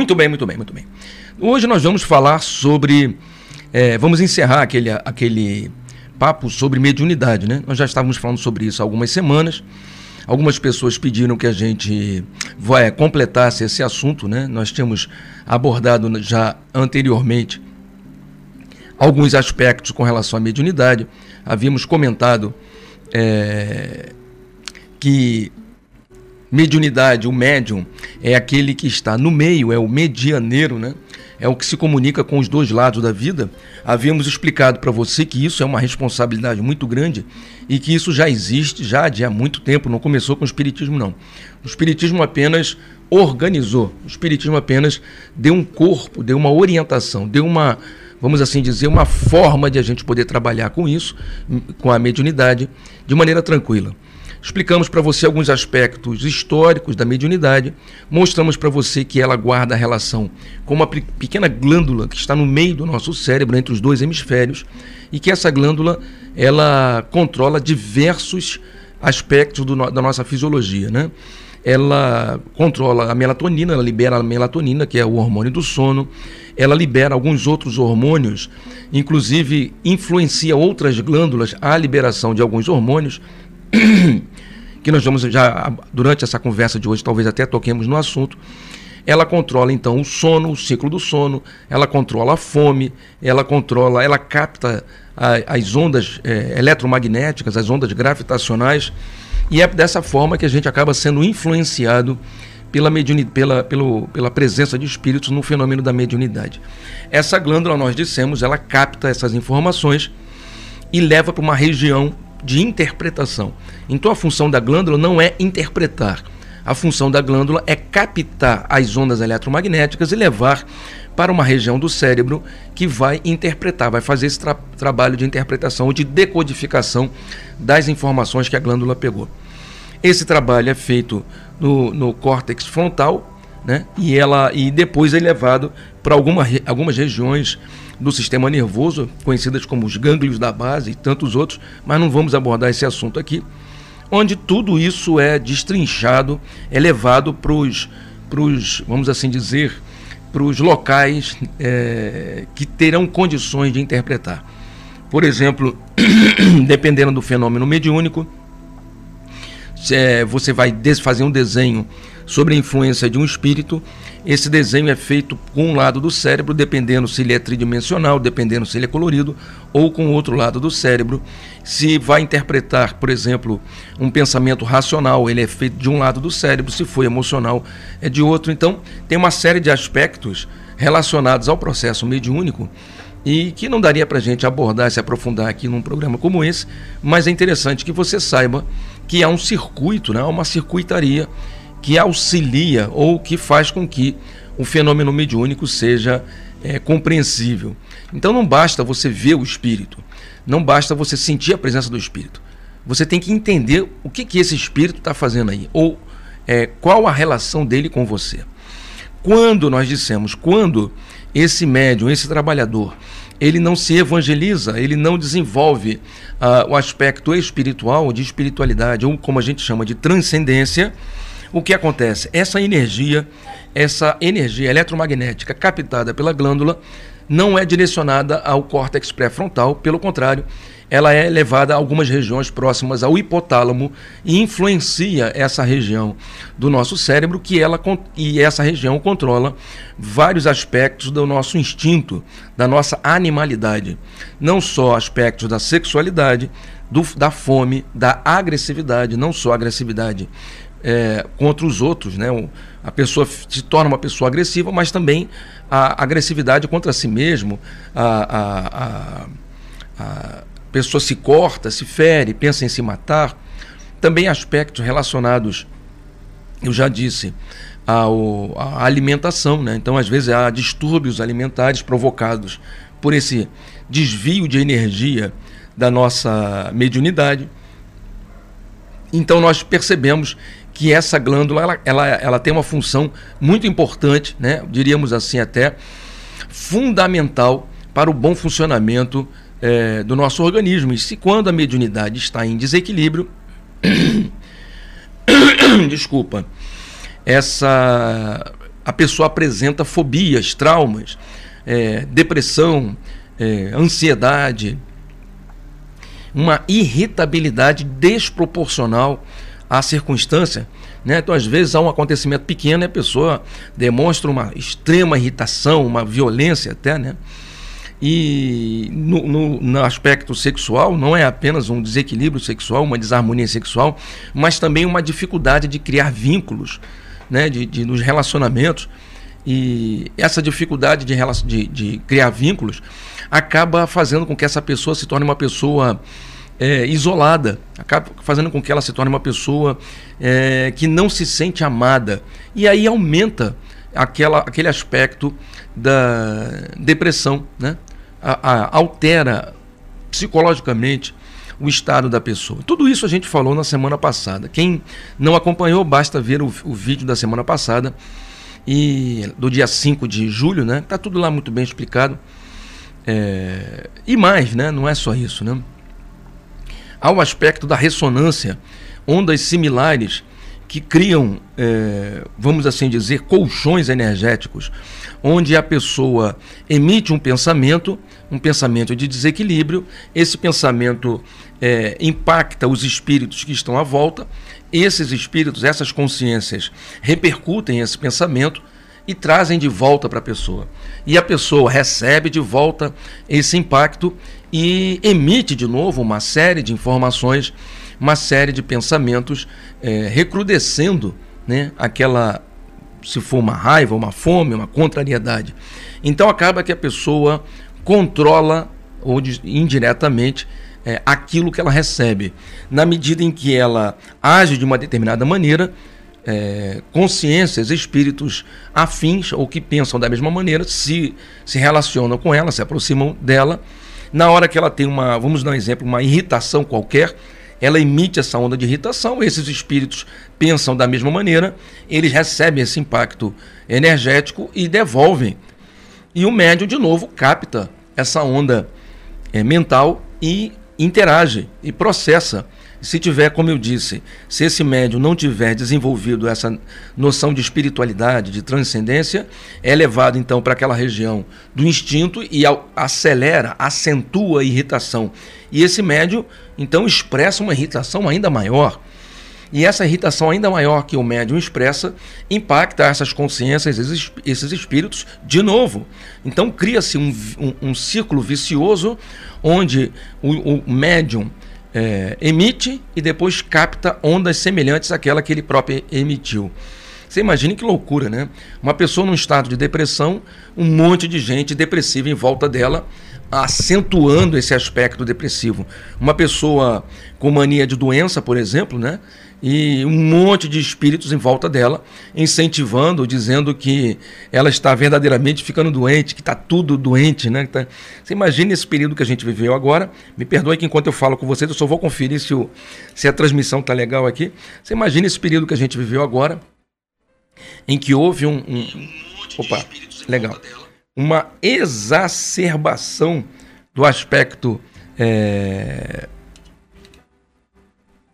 Muito bem, muito bem, muito bem. Hoje nós vamos falar sobre. É, vamos encerrar aquele, aquele papo sobre mediunidade, né? Nós já estávamos falando sobre isso há algumas semanas. Algumas pessoas pediram que a gente vai, completasse esse assunto, né? Nós tínhamos abordado já anteriormente alguns aspectos com relação à mediunidade. Havíamos comentado é, que mediunidade, o médium, é aquele que está no meio, é o medianeiro, né? é o que se comunica com os dois lados da vida. Havíamos explicado para você que isso é uma responsabilidade muito grande e que isso já existe já de há muito tempo, não começou com o Espiritismo, não. O Espiritismo apenas organizou, o Espiritismo apenas deu um corpo, deu uma orientação, deu uma, vamos assim dizer, uma forma de a gente poder trabalhar com isso, com a mediunidade, de maneira tranquila. Explicamos para você alguns aspectos históricos da mediunidade, mostramos para você que ela guarda relação com uma pequena glândula que está no meio do nosso cérebro, entre os dois hemisférios, e que essa glândula ela controla diversos aspectos do, da nossa fisiologia, né? Ela controla a melatonina, ela libera a melatonina, que é o hormônio do sono, ela libera alguns outros hormônios, inclusive influencia outras glândulas à liberação de alguns hormônios, que nós vamos já, durante essa conversa de hoje, talvez até toquemos no assunto. Ela controla então o sono, o ciclo do sono, ela controla a fome, ela controla, ela capta a, as ondas é, eletromagnéticas, as ondas gravitacionais, e é dessa forma que a gente acaba sendo influenciado pela, mediuni, pela, pelo, pela presença de espíritos no fenômeno da mediunidade. Essa glândula, nós dissemos, ela capta essas informações e leva para uma região de interpretação. Então a função da glândula não é interpretar. A função da glândula é captar as ondas eletromagnéticas e levar para uma região do cérebro que vai interpretar, vai fazer esse tra trabalho de interpretação ou de decodificação das informações que a glândula pegou. Esse trabalho é feito no, no córtex frontal, né? E ela e depois é levado para alguma, algumas regiões do sistema nervoso, conhecidas como os gânglios da base e tantos outros, mas não vamos abordar esse assunto aqui, onde tudo isso é destrinchado, é levado para os, vamos assim dizer, para os locais é, que terão condições de interpretar. Por exemplo, dependendo do fenômeno mediúnico, é, você vai fazer um desenho sobre a influência de um espírito. Esse desenho é feito com um lado do cérebro, dependendo se ele é tridimensional, dependendo se ele é colorido, ou com o outro lado do cérebro. Se vai interpretar, por exemplo, um pensamento racional, ele é feito de um lado do cérebro, se for emocional, é de outro. Então, tem uma série de aspectos relacionados ao processo mediúnico e que não daria para a gente abordar, se aprofundar aqui num programa como esse, mas é interessante que você saiba que há um circuito, né, uma circuitaria que auxilia ou que faz com que o fenômeno mediúnico seja é, compreensível. Então não basta você ver o espírito, não basta você sentir a presença do espírito. Você tem que entender o que, que esse espírito está fazendo aí, ou é, qual a relação dele com você. Quando nós dissemos, quando esse médium, esse trabalhador, ele não se evangeliza, ele não desenvolve uh, o aspecto espiritual, de espiritualidade, ou como a gente chama de transcendência, o que acontece? Essa energia, essa energia eletromagnética captada pela glândula, não é direcionada ao córtex pré-frontal, pelo contrário, ela é levada a algumas regiões próximas ao hipotálamo e influencia essa região do nosso cérebro, que ela e essa região controla vários aspectos do nosso instinto, da nossa animalidade, não só aspectos da sexualidade, do, da fome, da agressividade, não só agressividade é, contra os outros, né? A pessoa se torna uma pessoa agressiva, mas também a agressividade contra si mesmo, a, a, a, a pessoa se corta, se fere, pensa em se matar. Também aspectos relacionados, eu já disse, ao, à alimentação, né? Então, às vezes, há distúrbios alimentares provocados por esse desvio de energia da nossa mediunidade. Então, nós percebemos que essa glândula ela, ela, ela tem uma função muito importante, né? diríamos assim até, fundamental para o bom funcionamento é, do nosso organismo. E se quando a mediunidade está em desequilíbrio, desculpa, essa a pessoa apresenta fobias, traumas, é, depressão, é, ansiedade, uma irritabilidade desproporcional à circunstância. Né? Então, às vezes, há um acontecimento pequeno e a pessoa demonstra uma extrema irritação, uma violência até, né? E no, no, no, aspecto sexual, não é apenas um desequilíbrio sexual, uma desarmonia sexual, mas também uma dificuldade de criar vínculos né, de, de, nos relacionamentos. E essa dificuldade de, de, de criar vínculos acaba fazendo com que essa pessoa se torne uma pessoa é, isolada, acaba fazendo com que ela se torne uma pessoa é, que não se sente amada. E aí aumenta aquela, aquele aspecto da depressão, né? A, a, altera psicologicamente o estado da pessoa. Tudo isso a gente falou na semana passada. Quem não acompanhou, basta ver o, o vídeo da semana passada e do dia 5 de julho, né? Tá tudo lá muito bem explicado. É, e mais, né? Não é só isso, né? Há o aspecto da ressonância, ondas similares que criam, é, vamos assim dizer, colchões energéticos, onde a pessoa emite um pensamento, um pensamento de desequilíbrio, esse pensamento é, impacta os espíritos que estão à volta, esses espíritos, essas consciências repercutem esse pensamento e trazem de volta para a pessoa. E a pessoa recebe de volta esse impacto e emite de novo uma série de informações uma série de pensamentos é, recrudescendo né, aquela, se for uma raiva, uma fome, uma contrariedade. Então acaba que a pessoa controla ou indiretamente é, aquilo que ela recebe. Na medida em que ela age de uma determinada maneira, é, consciências, espíritos afins ou que pensam da mesma maneira se, se relacionam com ela, se aproximam dela. Na hora que ela tem uma, vamos dar um exemplo, uma irritação qualquer, ela emite essa onda de irritação, esses espíritos pensam da mesma maneira, eles recebem esse impacto energético e devolvem. E o médium, de novo, capta essa onda é, mental e interage e processa se tiver, como eu disse, se esse médium não tiver desenvolvido essa noção de espiritualidade, de transcendência, é levado então para aquela região do instinto e acelera, acentua a irritação. E esse médium então expressa uma irritação ainda maior. E essa irritação ainda maior que o médium expressa impacta essas consciências, esses, espíritos, de novo. Então cria-se um, um, um, círculo vicioso onde o, o médium é, emite e depois capta ondas semelhantes àquela que ele próprio emitiu. Você imagine que loucura, né? Uma pessoa num estado de depressão, um monte de gente depressiva em volta dela, acentuando esse aspecto depressivo. Uma pessoa com mania de doença, por exemplo, né? E um monte de espíritos em volta dela, incentivando, dizendo que ela está verdadeiramente ficando doente, que está tudo doente. Né? Tá... Você imagina esse período que a gente viveu agora. Me perdoe que enquanto eu falo com vocês, eu só vou conferir se, o, se a transmissão está legal aqui. Você imagina esse período que a gente viveu agora, em que houve um. um opa, legal. Uma exacerbação do aspecto. É,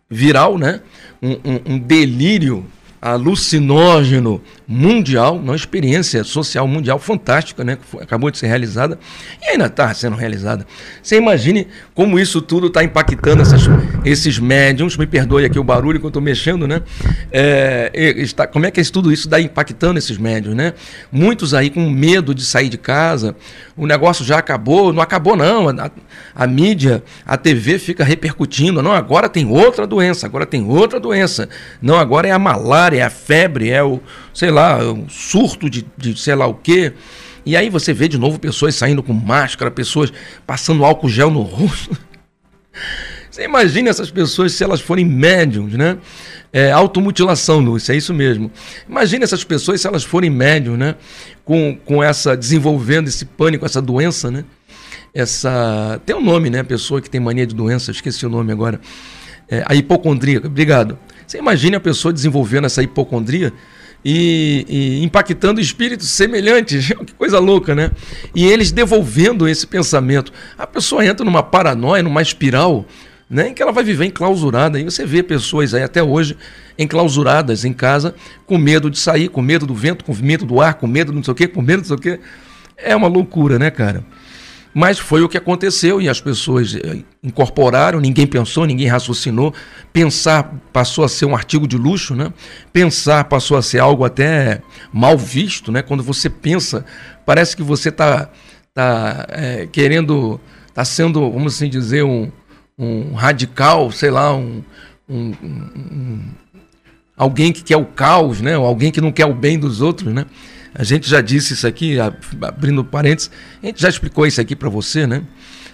viral, né? Um, um, delírio alucinógeno mundial, uma experiência social mundial fantástica, né? Que acabou de ser realizada e ainda está sendo realizada. Você imagine como isso tudo está impactando essas, esses médiums. Me perdoe aqui o barulho que eu estou mexendo, né? É, está, como é que tudo isso está impactando esses médiums, né? Muitos aí com medo de sair de casa. O negócio já acabou, não acabou não. A, a mídia, a TV fica repercutindo. Não, agora tem outra doença, agora tem outra doença. Não, agora é a malária, é a febre, é o sei lá, um surto de, de sei lá o quê. E aí você vê de novo pessoas saindo com máscara, pessoas passando álcool gel no rosto. Você imagina essas pessoas se elas forem médiums, né? É, automutilação, Lúcia, é isso mesmo. Imagina essas pessoas se elas forem médiums, né? Com, com essa, desenvolvendo esse pânico, essa doença, né? Essa. Tem um nome, né? Pessoa que tem mania de doença, esqueci o nome agora. É, a hipocondria, obrigado. Você imagina a pessoa desenvolvendo essa hipocondria e, e, impactando espíritos semelhantes. que coisa louca, né? E eles devolvendo esse pensamento. A pessoa entra numa paranoia, numa espiral né, em que ela vai viver enclausurada. E você vê pessoas aí até hoje enclausuradas em casa, com medo de sair, com medo do vento, com medo do ar, com medo do não sei o quê, com medo do não sei o quê. É uma loucura, né, cara? Mas foi o que aconteceu e as pessoas eh, incorporaram, ninguém pensou, ninguém raciocinou. Pensar passou a ser um artigo de luxo, né? Pensar passou a ser algo até mal visto, né? Quando você pensa, parece que você está tá, é, querendo, está sendo, vamos assim dizer, um, um radical, sei lá, um, um, um, alguém que quer o caos, né? Ou alguém que não quer o bem dos outros, né? A gente já disse isso aqui, abrindo parênteses, a gente já explicou isso aqui para você, né?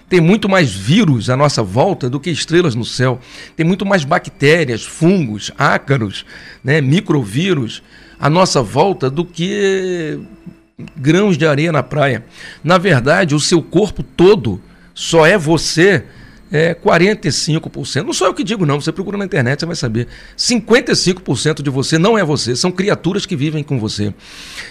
Tem muito mais vírus à nossa volta do que estrelas no céu. Tem muito mais bactérias, fungos, ácaros, né, microvírus à nossa volta do que grãos de areia na praia. Na verdade, o seu corpo todo só é você é 45%. Não sou eu que digo, não. Você procura na internet, você vai saber. 55% de você não é você, são criaturas que vivem com você.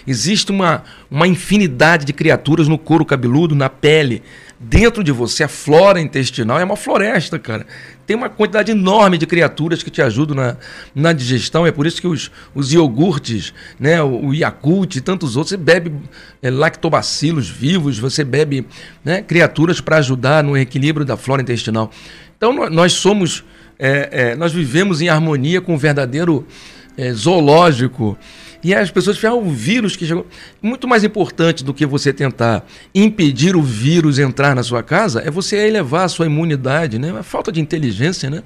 Existe uma, uma infinidade de criaturas no couro cabeludo, na pele, dentro de você, a flora intestinal é uma floresta, cara. Tem uma quantidade enorme de criaturas que te ajudam na, na digestão. É por isso que os, os iogurtes, né, o, o Yakult e tantos outros, você bebe é, lactobacilos vivos, você bebe né, criaturas para ajudar no equilíbrio da flora intestinal. Então nós somos, é, é, nós vivemos em harmonia com o verdadeiro é, zoológico e as pessoas falam, ah, o vírus que chegou. Muito mais importante do que você tentar impedir o vírus entrar na sua casa é você elevar a sua imunidade, né? A falta de inteligência, né?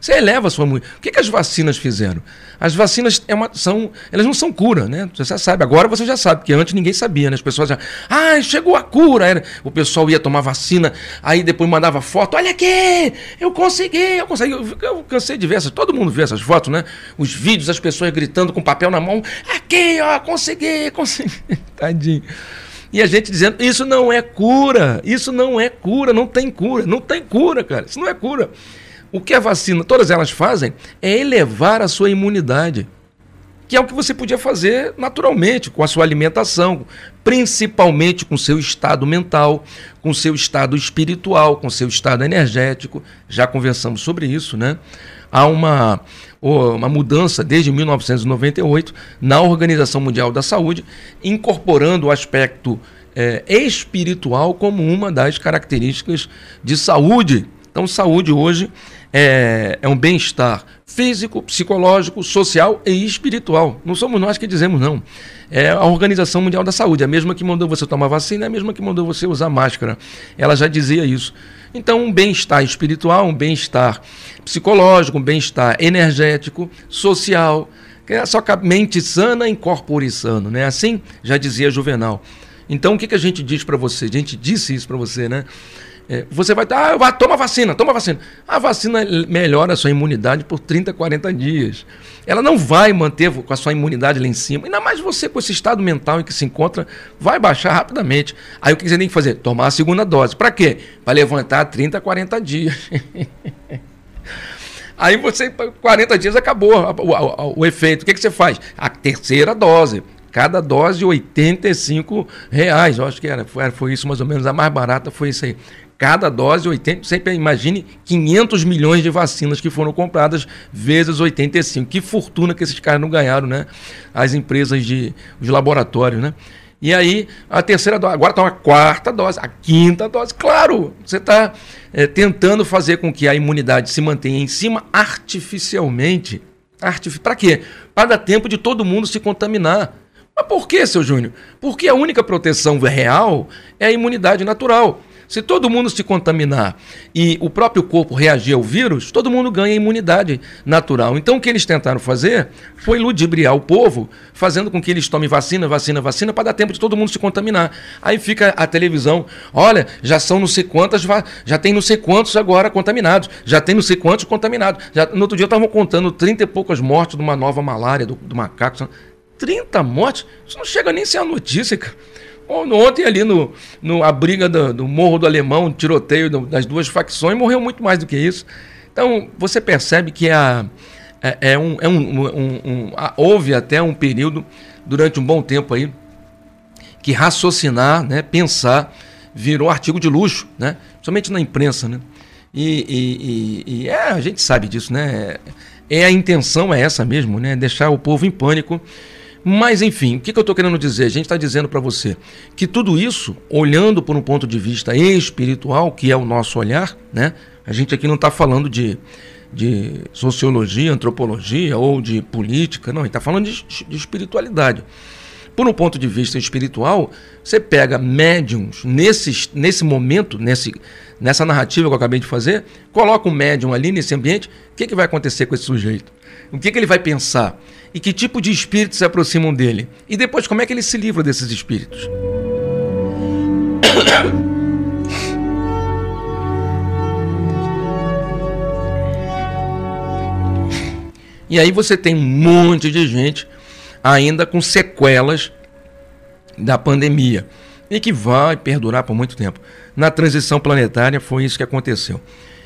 Você eleva a sua imunidade. O que, que as vacinas fizeram? As vacinas é uma, são, elas não são cura, né? Você sabe. Agora você já sabe, porque antes ninguém sabia, né? As pessoas já, ah, chegou a cura. Era, o pessoal ia tomar vacina, aí depois mandava foto, olha aqui, eu consegui, eu consegui. Eu, eu cansei de ver essas, todo mundo vê essas fotos, né? Os vídeos, as pessoas gritando com papel na mão, aqui, ó, consegui, consegui. Tadinho. E a gente dizendo, isso não é cura, isso não é cura, não tem cura, não tem cura, cara, isso não é cura. O que a vacina, todas elas fazem, é elevar a sua imunidade, que é o que você podia fazer naturalmente com a sua alimentação, principalmente com seu estado mental, com seu estado espiritual, com seu estado energético. Já conversamos sobre isso, né? Há uma, uma mudança desde 1998 na Organização Mundial da Saúde, incorporando o aspecto é, espiritual como uma das características de saúde. Então, saúde hoje é, é um bem-estar físico, psicológico, social e espiritual. Não somos nós que dizemos, não. É a Organização Mundial da Saúde, a mesma que mandou você tomar vacina, é a mesma que mandou você usar máscara. Ela já dizia isso. Então, um bem-estar espiritual, um bem-estar psicológico, um bem-estar energético, social, que é só mente sana, incorpore sano, né? Assim já dizia Juvenal. Então, o que, que a gente diz para você? A gente disse isso para você, né? É, você vai, ah, vai, toma vacina, toma vacina. A vacina melhora a sua imunidade por 30, 40 dias. Ela não vai manter com a sua imunidade lá em cima. Ainda mais você com esse estado mental em que se encontra, vai baixar rapidamente. Aí o que você tem que fazer? Tomar a segunda dose. Para quê? Para levantar 30, 40 dias. Aí você, 40 dias acabou o, o, o efeito. O que, que você faz? A terceira dose cada dose 85 reais. Eu acho que era, foi, foi isso mais ou menos. A mais barata foi isso aí. Cada dose 80, sempre imagine 500 milhões de vacinas que foram compradas vezes 85. Que fortuna que esses caras não ganharam, né? As empresas de os laboratórios, né? E aí, a terceira dose, agora está uma quarta dose, a quinta dose. Claro, você está é, tentando fazer com que a imunidade se mantenha em cima artificialmente. Artific... Para quê? Para dar tempo de todo mundo se contaminar. Mas por que, seu Júnior? Porque a única proteção real é a imunidade natural. Se todo mundo se contaminar e o próprio corpo reagir ao vírus, todo mundo ganha imunidade natural. Então o que eles tentaram fazer foi ludibriar o povo, fazendo com que eles tomem vacina, vacina, vacina, para dar tempo de todo mundo se contaminar. Aí fica a televisão, olha, já são não sei quantas, já tem não sei quantos agora contaminados, já tem não sei quantos contaminados. Já, no outro dia estavam contando 30 e poucas mortes de uma nova malária do, do macaco. 30 mortes? Isso não chega nem a ser a notícia, cara. Ontem ali no, no a briga do, do Morro do Alemão, tiroteio das duas facções, morreu muito mais do que isso. Então você percebe que a, é, é, um, é um, um, um a, houve até um período, durante um bom tempo aí, que raciocinar, né, pensar, virou artigo de luxo, né? somente na imprensa. Né? E, e, e, e é, a gente sabe disso, né? É a intenção é essa mesmo, né? Deixar o povo em pânico. Mas enfim, o que, eu estou querendo dizer? A gente está dizendo para você que tudo isso, olhando por um ponto de vista espiritual, que é o nosso olhar, né? A gente aqui não está falando de, de sociologia, antropologia ou de política, não, a gente está falando de, de espiritualidade. Por um ponto de vista espiritual, você pega médiums nesse, nesse momento, nesse, nessa narrativa que eu acabei de fazer, coloca um médium ali nesse ambiente, o que, que vai acontecer com esse sujeito? O que, que ele vai pensar? E que tipo de espíritos se aproximam dele? E depois, como é que ele se livra desses espíritos? E aí você tem um monte de gente ainda com sequelas da pandemia e que vai perdurar por muito tempo. Na transição planetária foi isso que aconteceu.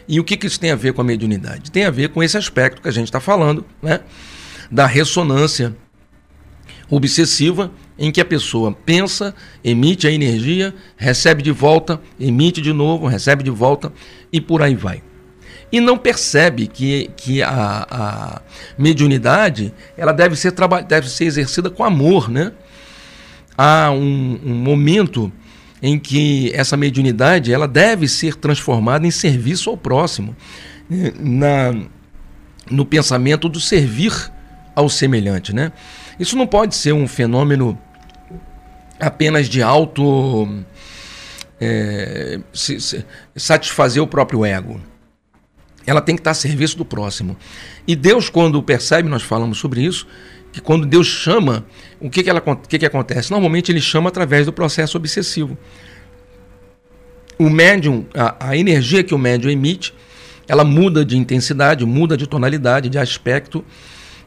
E o que, que isso tem a ver com a mediunidade? Tem a ver com esse aspecto que a gente está falando, né? Da ressonância obsessiva, em que a pessoa pensa, emite a energia, recebe de volta, emite de novo, recebe de volta e por aí vai e não percebe que, que a, a mediunidade ela deve ser, deve ser exercida com amor. Né? Há um, um momento em que essa mediunidade ela deve ser transformada em serviço ao próximo, na, no pensamento do servir ao semelhante. Né? Isso não pode ser um fenômeno apenas de auto é, se, se, satisfazer o próprio ego ela tem que estar a serviço do próximo. E Deus, quando percebe, nós falamos sobre isso, que quando Deus chama, o que, que, ela, o que, que acontece? Normalmente ele chama através do processo obsessivo. O médium, a, a energia que o médium emite, ela muda de intensidade, muda de tonalidade, de aspecto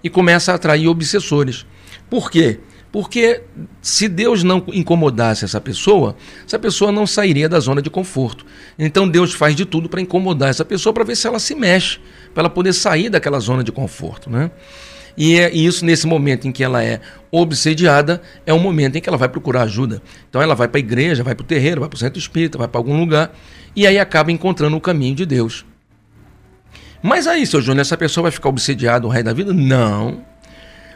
e começa a atrair obsessores. Por quê? Porque se Deus não incomodasse essa pessoa, essa pessoa não sairia da zona de conforto. Então Deus faz de tudo para incomodar essa pessoa para ver se ela se mexe, para ela poder sair daquela zona de conforto. Né? E é isso nesse momento em que ela é obsediada, é um momento em que ela vai procurar ajuda. Então ela vai para a igreja, vai para o terreiro, vai para o centro espírita, vai para algum lugar e aí acaba encontrando o caminho de Deus. Mas aí, seu Júnior, essa pessoa vai ficar obsediada o resto da vida? Não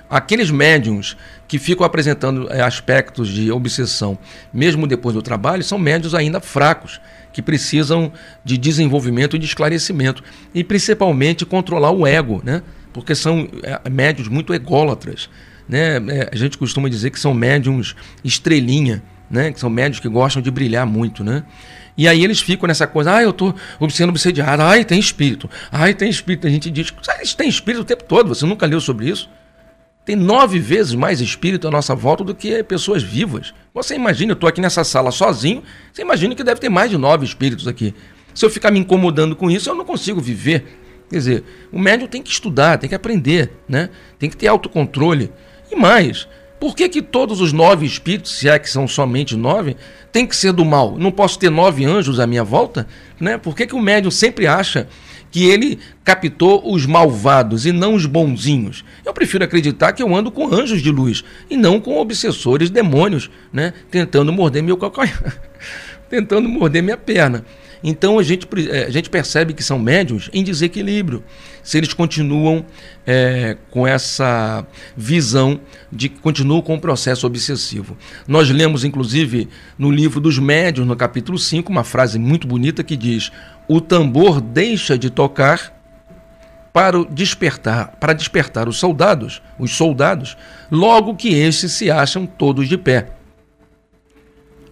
aqueles médiums que ficam apresentando eh, aspectos de obsessão, mesmo depois do trabalho, são médiums ainda fracos, que precisam de desenvolvimento e de esclarecimento, e principalmente controlar o ego, né? Porque são eh, médiums muito ególatras. Né? Eh, a gente costuma dizer que são médiums estrelinha, né? que são médiums que gostam de brilhar muito. Né? E aí eles ficam nessa coisa, ah, eu estou sendo obsediado, ai, tem espírito, ai, tem espírito. A gente diz, ah, eles têm espírito o tempo todo, você nunca leu sobre isso? Tem nove vezes mais espírito à nossa volta do que pessoas vivas. Você imagina, eu estou aqui nessa sala sozinho, você imagina que deve ter mais de nove espíritos aqui. Se eu ficar me incomodando com isso, eu não consigo viver. Quer dizer, o médium tem que estudar, tem que aprender, né? tem que ter autocontrole. E mais, por que, que todos os nove espíritos, se é que são somente nove, tem que ser do mal? Não posso ter nove anjos à minha volta? Né? Por que, que o médium sempre acha que ele captou os malvados e não os bonzinhos. Eu prefiro acreditar que eu ando com anjos de luz e não com obsessores demônios, né, tentando morder meu calcanhar, tentando morder minha perna. Então a gente, eh, a gente percebe que são médios em desequilíbrio, se eles continuam é, com essa visão de que continuam com o processo obsessivo. Nós lemos, inclusive, no livro dos médios, no capítulo 5, uma frase muito bonita que diz: o tambor deixa de tocar para despertar, para despertar os soldados, os soldados, logo que estes se acham todos de pé.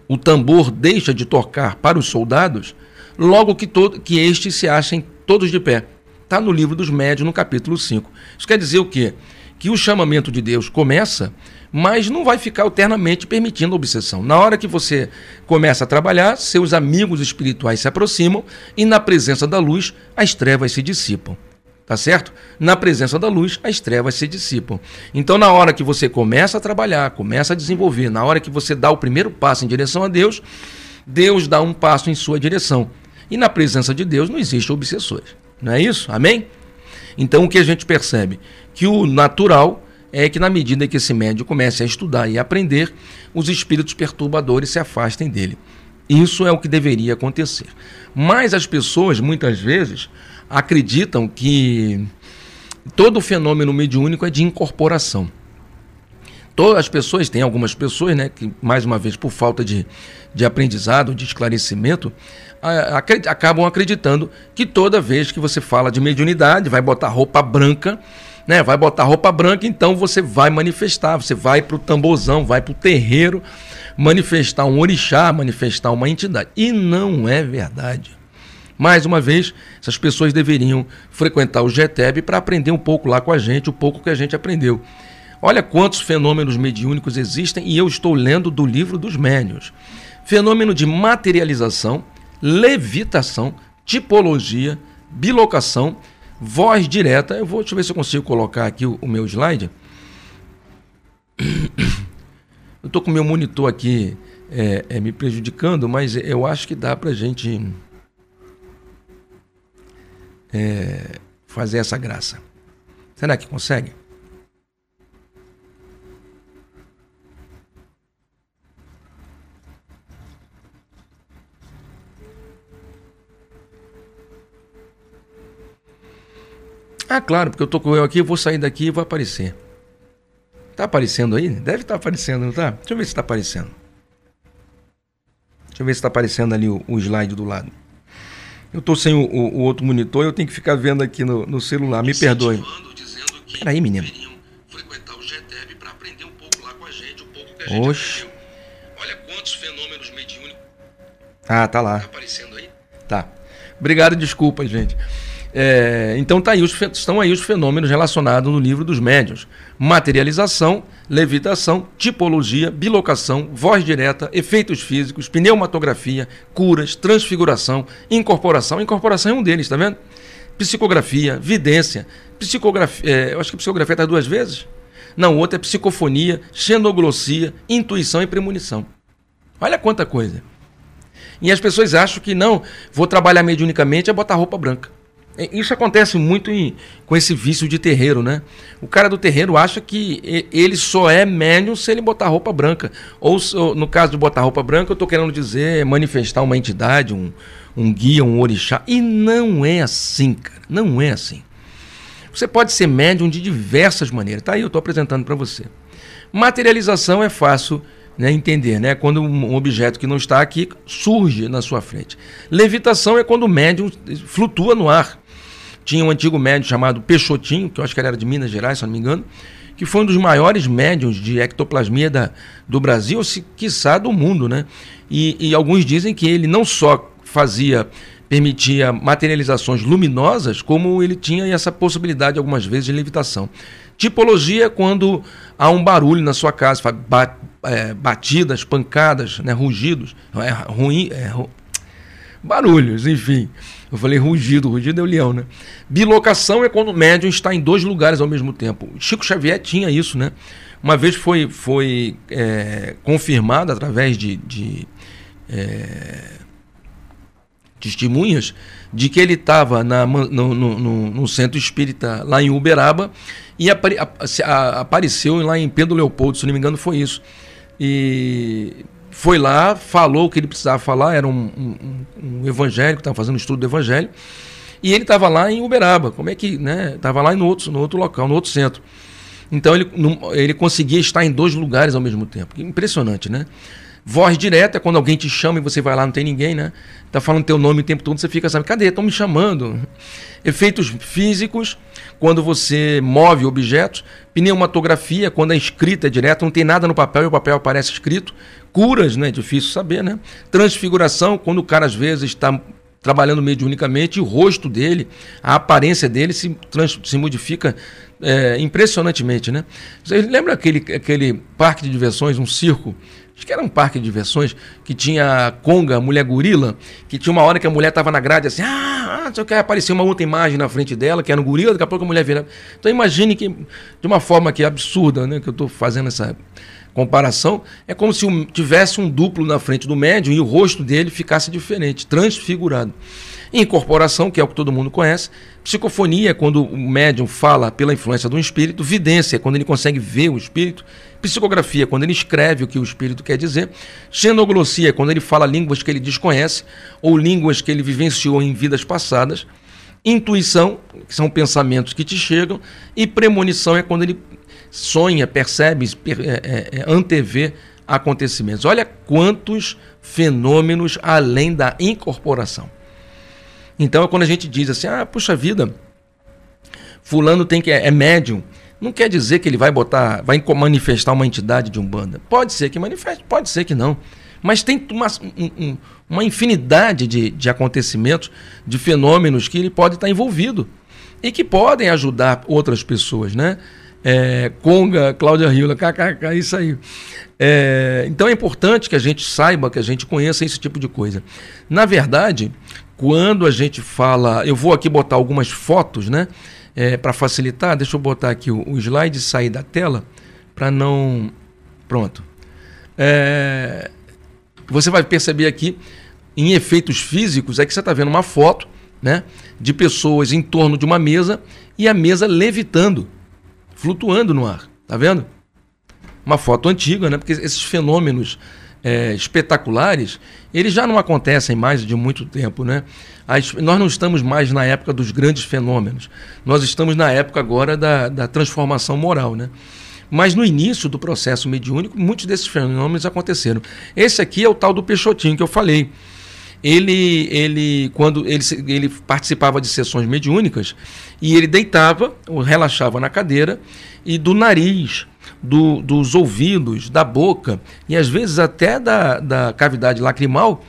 O tambor deixa de tocar para os soldados, logo que, todo, que estes se achem todos de pé. Está no livro dos médios, no capítulo 5. Isso quer dizer o quê? Que o chamamento de Deus começa mas não vai ficar eternamente permitindo a obsessão. Na hora que você começa a trabalhar, seus amigos espirituais se aproximam e na presença da luz as trevas se dissipam. Tá certo? Na presença da luz, as trevas se dissipam. Então, na hora que você começa a trabalhar, começa a desenvolver, na hora que você dá o primeiro passo em direção a Deus, Deus dá um passo em sua direção. E na presença de Deus não existe obsessores. Não é isso? Amém? Então, o que a gente percebe? Que o natural é que, na medida que esse médium comece a estudar e aprender, os espíritos perturbadores se afastem dele. Isso é o que deveria acontecer. Mas as pessoas, muitas vezes, acreditam que todo fenômeno mediúnico é de incorporação. Todas as pessoas, tem algumas pessoas, né, que, mais uma vez, por falta de, de aprendizado, de esclarecimento, a, a, acabam acreditando que toda vez que você fala de mediunidade, vai botar roupa branca, né, vai botar roupa branca, então você vai manifestar, você vai para o tamborzão, vai para o terreiro, manifestar um orixá, manifestar uma entidade. E não é verdade. Mais uma vez, essas pessoas deveriam frequentar o GTEB para aprender um pouco lá com a gente, o pouco que a gente aprendeu. Olha quantos fenômenos mediúnicos existem e eu estou lendo do livro dos médios. Fenômeno de materialização, levitação, tipologia, bilocação, voz direta. Eu vou, deixa eu ver se eu consigo colocar aqui o, o meu slide. Eu estou com o meu monitor aqui é, é, me prejudicando, mas eu acho que dá para gente é, fazer essa graça. Será que consegue? Ah, claro, porque eu tô com eu aqui, eu vou sair daqui e vou aparecer. Tá aparecendo aí? Deve estar tá aparecendo, não tá? Deixa eu ver se está aparecendo. Deixa eu ver se está aparecendo ali o, o slide do lado. Eu estou sem o, o, o, outro monitor, eu tenho que ficar vendo aqui no, no celular. Me perdoe. Peraí, menino. Um Oxe. Olha quantos fenômenos mediúnicos. Ah, tá lá. Tá aparecendo aí? Tá. Obrigado, desculpa, gente. É, então tá aí os, estão aí os fenômenos relacionados no livro dos médios: materialização, levitação, tipologia, bilocação, voz direta, efeitos físicos, pneumatografia, curas, transfiguração, incorporação. Incorporação é um deles, tá vendo? Psicografia, vidência, psicografia. É, eu acho que psicografia está duas vezes. Não, o outro é psicofonia, xenoglossia, intuição e premonição. Olha quanta coisa. E as pessoas acham que não, vou trabalhar mediunicamente é botar roupa branca. É, isso acontece muito em, com esse vício de terreiro, né? O cara do terreiro acha que ele só é médium se ele botar roupa branca. Ou, no caso de botar roupa branca, eu estou querendo dizer manifestar uma entidade, um, um guia, um orixá. E não é assim, cara. Não é assim. Você pode ser médium de diversas maneiras. Tá aí, eu estou apresentando para você. Materialização é fácil né, entender, né? Quando um objeto que não está aqui surge na sua frente. Levitação é quando o médium flutua no ar. Tinha um antigo médium chamado Peixotinho, que eu acho que ele era de Minas Gerais, se não me engano, que foi um dos maiores médiums de ectoplasmia da, do Brasil, se quiçá do mundo, né? E, e alguns dizem que ele não só fazia permitia materializações luminosas, como ele tinha essa possibilidade algumas vezes de levitação. Tipologia é quando há um barulho na sua casa, é, batidas, pancadas, né, rugidos, é ruim, é, barulhos, enfim. Eu falei rugido, rugido é o leão, né? Bilocação é quando o médium está em dois lugares ao mesmo tempo. Chico Xavier tinha isso, né? Uma vez foi, foi é, confirmado através de, de é, testemunhas de que ele estava no, no, no, centro espírita lá em Uberaba e apare, a, a, apareceu lá em Pedro Leopoldo, se não me engano, foi isso. E foi lá, falou o que ele precisava falar, era um, um, um evangélico, estava fazendo estudo do evangelho, e ele estava lá em Uberaba, como é que, né, estava lá no outro, no outro local, no outro centro. Então ele, ele conseguia estar em dois lugares ao mesmo tempo. Impressionante, né? Voz direta é quando alguém te chama e você vai lá, não tem ninguém, né? Tá falando teu nome o tempo todo, você fica, sabe, cadê? Estão me chamando. Efeitos físicos, quando você move objetos. Pneumatografia, quando a escrita é direta, não tem nada no papel e o papel aparece escrito. Curas, né? Difícil saber, né? Transfiguração, quando o cara às vezes está trabalhando mediunicamente, o rosto dele, a aparência dele se, trans, se modifica é, impressionantemente, né? Você lembra aquele, aquele parque de diversões, um circo acho que era um parque de diversões, que tinha conga, mulher gorila, que tinha uma hora que a mulher estava na grade assim, ah, só que apareceu uma outra imagem na frente dela, que era um gorila, daqui a pouco a mulher vira. Então imagine que, de uma forma que é absurda, né, que eu estou fazendo essa comparação, é como se tivesse um duplo na frente do médium e o rosto dele ficasse diferente, transfigurado. Incorporação, que é o que todo mundo conhece. Psicofonia é quando o médium fala pela influência do espírito. Vidência é quando ele consegue ver o espírito. Psicografia quando ele escreve o que o espírito quer dizer. Xenoglossia quando ele fala línguas que ele desconhece ou línguas que ele vivenciou em vidas passadas. Intuição, que são pensamentos que te chegam. E premonição é quando ele sonha, percebe, é, é, é, antevê acontecimentos. Olha quantos fenômenos além da incorporação. Então é quando a gente diz assim, ah, puxa vida, fulano tem que é, é médium. Não quer dizer que ele vai botar, vai manifestar uma entidade de umbanda. Pode ser que manifeste, pode ser que não. Mas tem uma, um, uma infinidade de, de acontecimentos, de fenômenos que ele pode estar envolvido e que podem ajudar outras pessoas, né? É, Conga, Cláudia Rila, kkk, isso aí. É, então é importante que a gente saiba, que a gente conheça esse tipo de coisa. Na verdade, quando a gente fala, eu vou aqui botar algumas fotos, né? É, para facilitar, deixa eu botar aqui o, o slide sair da tela para não. Pronto. É, você vai perceber aqui em efeitos físicos é que você está vendo uma foto, né? De pessoas em torno de uma mesa e a mesa levitando, flutuando no ar. Tá vendo? Uma foto antiga, né? Porque esses fenômenos é, espetaculares, eles já não acontecem mais de muito tempo. Né? As, nós não estamos mais na época dos grandes fenômenos. Nós estamos na época agora da, da transformação moral. Né? Mas no início do processo mediúnico, muitos desses fenômenos aconteceram. Esse aqui é o tal do Peixotinho que eu falei. Ele, ele quando ele, ele participava de sessões mediúnicas e ele deitava, relaxava na cadeira e do nariz do, dos ouvidos, da boca e às vezes até da, da cavidade lacrimal,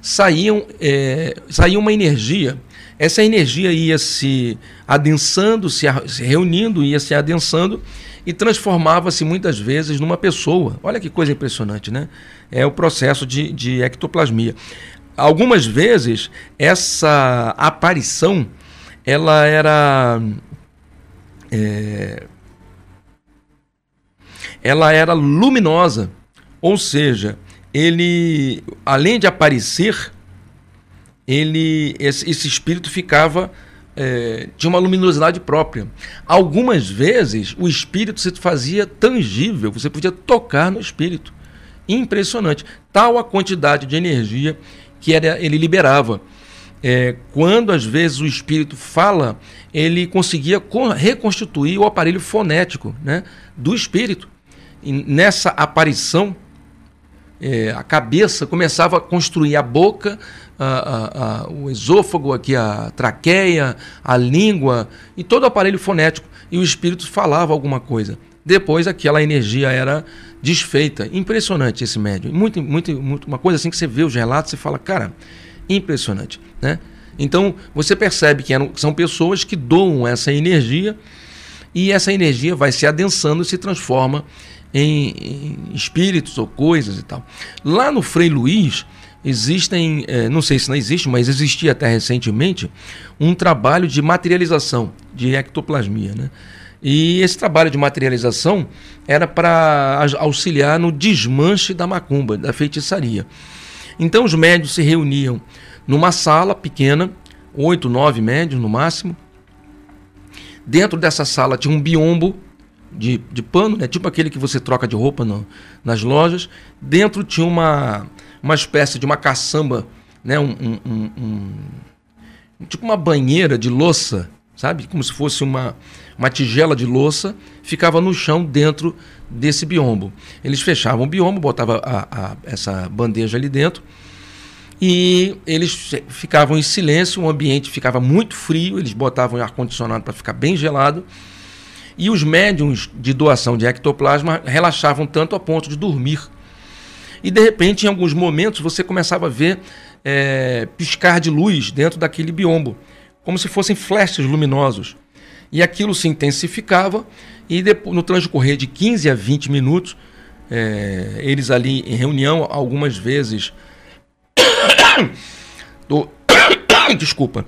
saíam, é, saía uma energia. Essa energia ia se adensando, se, se reunindo, ia se adensando e transformava-se muitas vezes numa pessoa. Olha que coisa impressionante, né? É o processo de, de ectoplasmia. Algumas vezes essa aparição ela era é, ela era luminosa, ou seja, ele, além de aparecer, ele esse, esse espírito ficava é, tinha uma luminosidade própria. Algumas vezes o espírito se fazia tangível, você podia tocar no espírito. Impressionante. Tal a quantidade de energia que era, ele liberava. É, quando às vezes o espírito fala, ele conseguia reconstituir o aparelho fonético né, do espírito nessa aparição, é, a cabeça começava a construir a boca, a, a, a, o esôfago, aqui, a traqueia, a língua e todo o aparelho fonético. E o espírito falava alguma coisa. Depois aquela energia era desfeita. Impressionante esse médium. Muito, muito, muito, uma coisa assim que você vê os relatos e fala, cara, impressionante. Né? Então você percebe que eram, são pessoas que doam essa energia e essa energia vai se adensando e se transforma em, em espíritos ou coisas e tal. Lá no Frei Luiz existem, é, não sei se não existe, mas existia até recentemente, um trabalho de materialização de ectoplasmia. Né? E esse trabalho de materialização era para auxiliar no desmanche da macumba, da feitiçaria. Então os médios se reuniam numa sala pequena, oito, nove médios no máximo. Dentro dessa sala tinha um biombo de, de pano, né? tipo aquele que você troca de roupa no, nas lojas. Dentro tinha uma, uma espécie de uma caçamba, né? Um, um, um, um, tipo uma banheira de louça, sabe? Como se fosse uma, uma tigela de louça, ficava no chão dentro desse biombo. Eles fechavam o biombo, botavam a, a, essa bandeja ali dentro e eles ficavam em silêncio, o ambiente ficava muito frio, eles botavam ar-condicionado para ficar bem gelado e os médiums de doação de ectoplasma relaxavam tanto a ponto de dormir. E de repente, em alguns momentos, você começava a ver é, piscar de luz dentro daquele biombo, como se fossem flashes luminosos. E aquilo se intensificava, e depois, no transcorrer de 15 a 20 minutos, é, eles ali em reunião, algumas vezes. Desculpa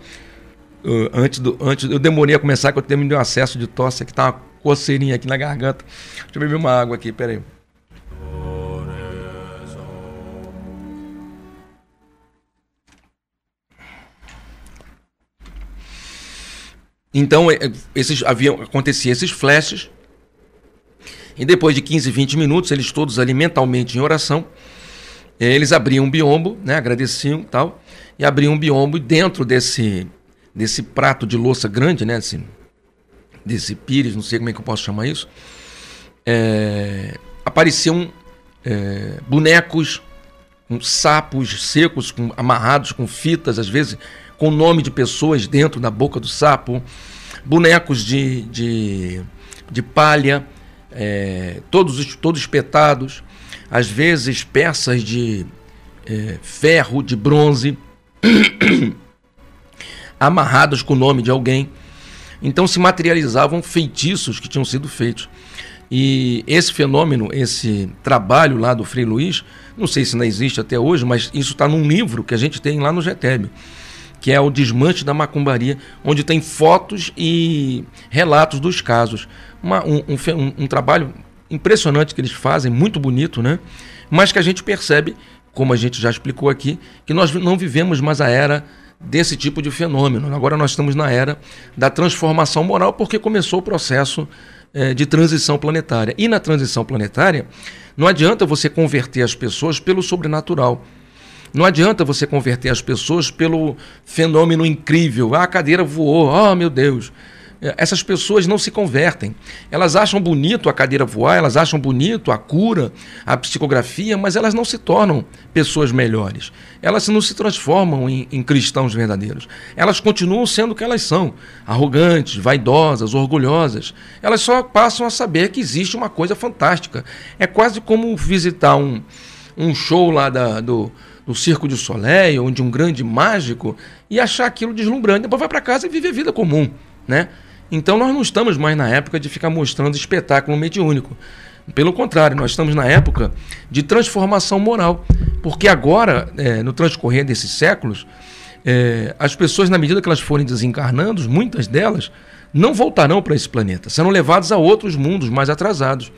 Uh, antes do, antes, eu demorei a começar, que eu tenho um acesso de tosse, que tá uma coceirinha aqui na garganta. Deixa eu beber uma água aqui, peraí. Então, é, é, esses, havia, acontecia esses flashes. E depois de 15, 20 minutos, eles todos ali mentalmente em oração, é, eles abriam um biombo, né, agradeciam e tal, e abriam um biombo e dentro desse desse prato de louça grande, né, desse, desse pires, não sei como é que eu posso chamar isso, é, apareciam é, bonecos com sapos secos, com, amarrados com fitas, às vezes com o nome de pessoas dentro da boca do sapo, bonecos de, de, de palha, é, todos, todos espetados, às vezes peças de é, ferro, de bronze, amarradas com o nome de alguém. Então se materializavam feitiços que tinham sido feitos. E esse fenômeno, esse trabalho lá do Frei Luiz, não sei se ainda existe até hoje, mas isso está num livro que a gente tem lá no GTEB, que é o Desmanche da Macumbaria, onde tem fotos e relatos dos casos. Uma, um, um, um trabalho impressionante que eles fazem, muito bonito, né? Mas que a gente percebe, como a gente já explicou aqui, que nós não vivemos mais a era desse tipo de fenômeno. Agora nós estamos na era da transformação moral, porque começou o processo é, de transição planetária. E na transição planetária, não adianta você converter as pessoas pelo sobrenatural. Não adianta você converter as pessoas pelo fenômeno incrível. Ah, a cadeira voou, oh meu Deus. Essas pessoas não se convertem. Elas acham bonito a cadeira voar, elas acham bonito a cura, a psicografia, mas elas não se tornam pessoas melhores. Elas não se transformam em, em cristãos verdadeiros. Elas continuam sendo o que elas são: arrogantes, vaidosas, orgulhosas. Elas só passam a saber que existe uma coisa fantástica. É quase como visitar um, um show lá da, do, do Circo de Soleil ou de um grande mágico e achar aquilo deslumbrante. Depois vai para casa e vive a vida comum. Né? Então nós não estamos mais na época de ficar mostrando espetáculo mediúnico. Pelo contrário, nós estamos na época de transformação moral. Porque agora, é, no transcorrer desses séculos, é, as pessoas, na medida que elas forem desencarnando, muitas delas não voltarão para esse planeta, serão levadas a outros mundos mais atrasados.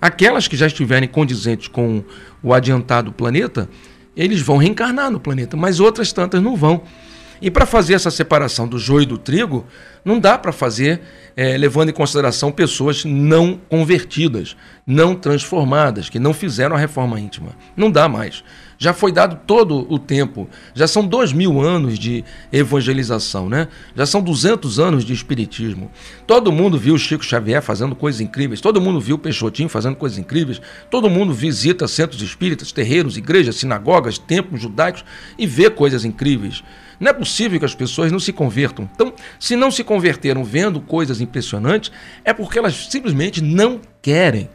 Aquelas que já estiverem condizentes com o adiantado planeta, eles vão reencarnar no planeta, mas outras tantas não vão. E para fazer essa separação do joio e do trigo, não dá para fazer é, levando em consideração pessoas não convertidas, não transformadas, que não fizeram a reforma íntima. Não dá mais. Já foi dado todo o tempo. Já são dois mil anos de evangelização, né? Já são 200 anos de espiritismo. Todo mundo viu Chico Xavier fazendo coisas incríveis. Todo mundo viu Peixotinho fazendo coisas incríveis. Todo mundo visita centros espíritas, terreiros, igrejas, sinagogas, templos judaicos e vê coisas incríveis. Não é possível que as pessoas não se convertam. Então, se não se converteram vendo coisas impressionantes, é porque elas simplesmente não querem.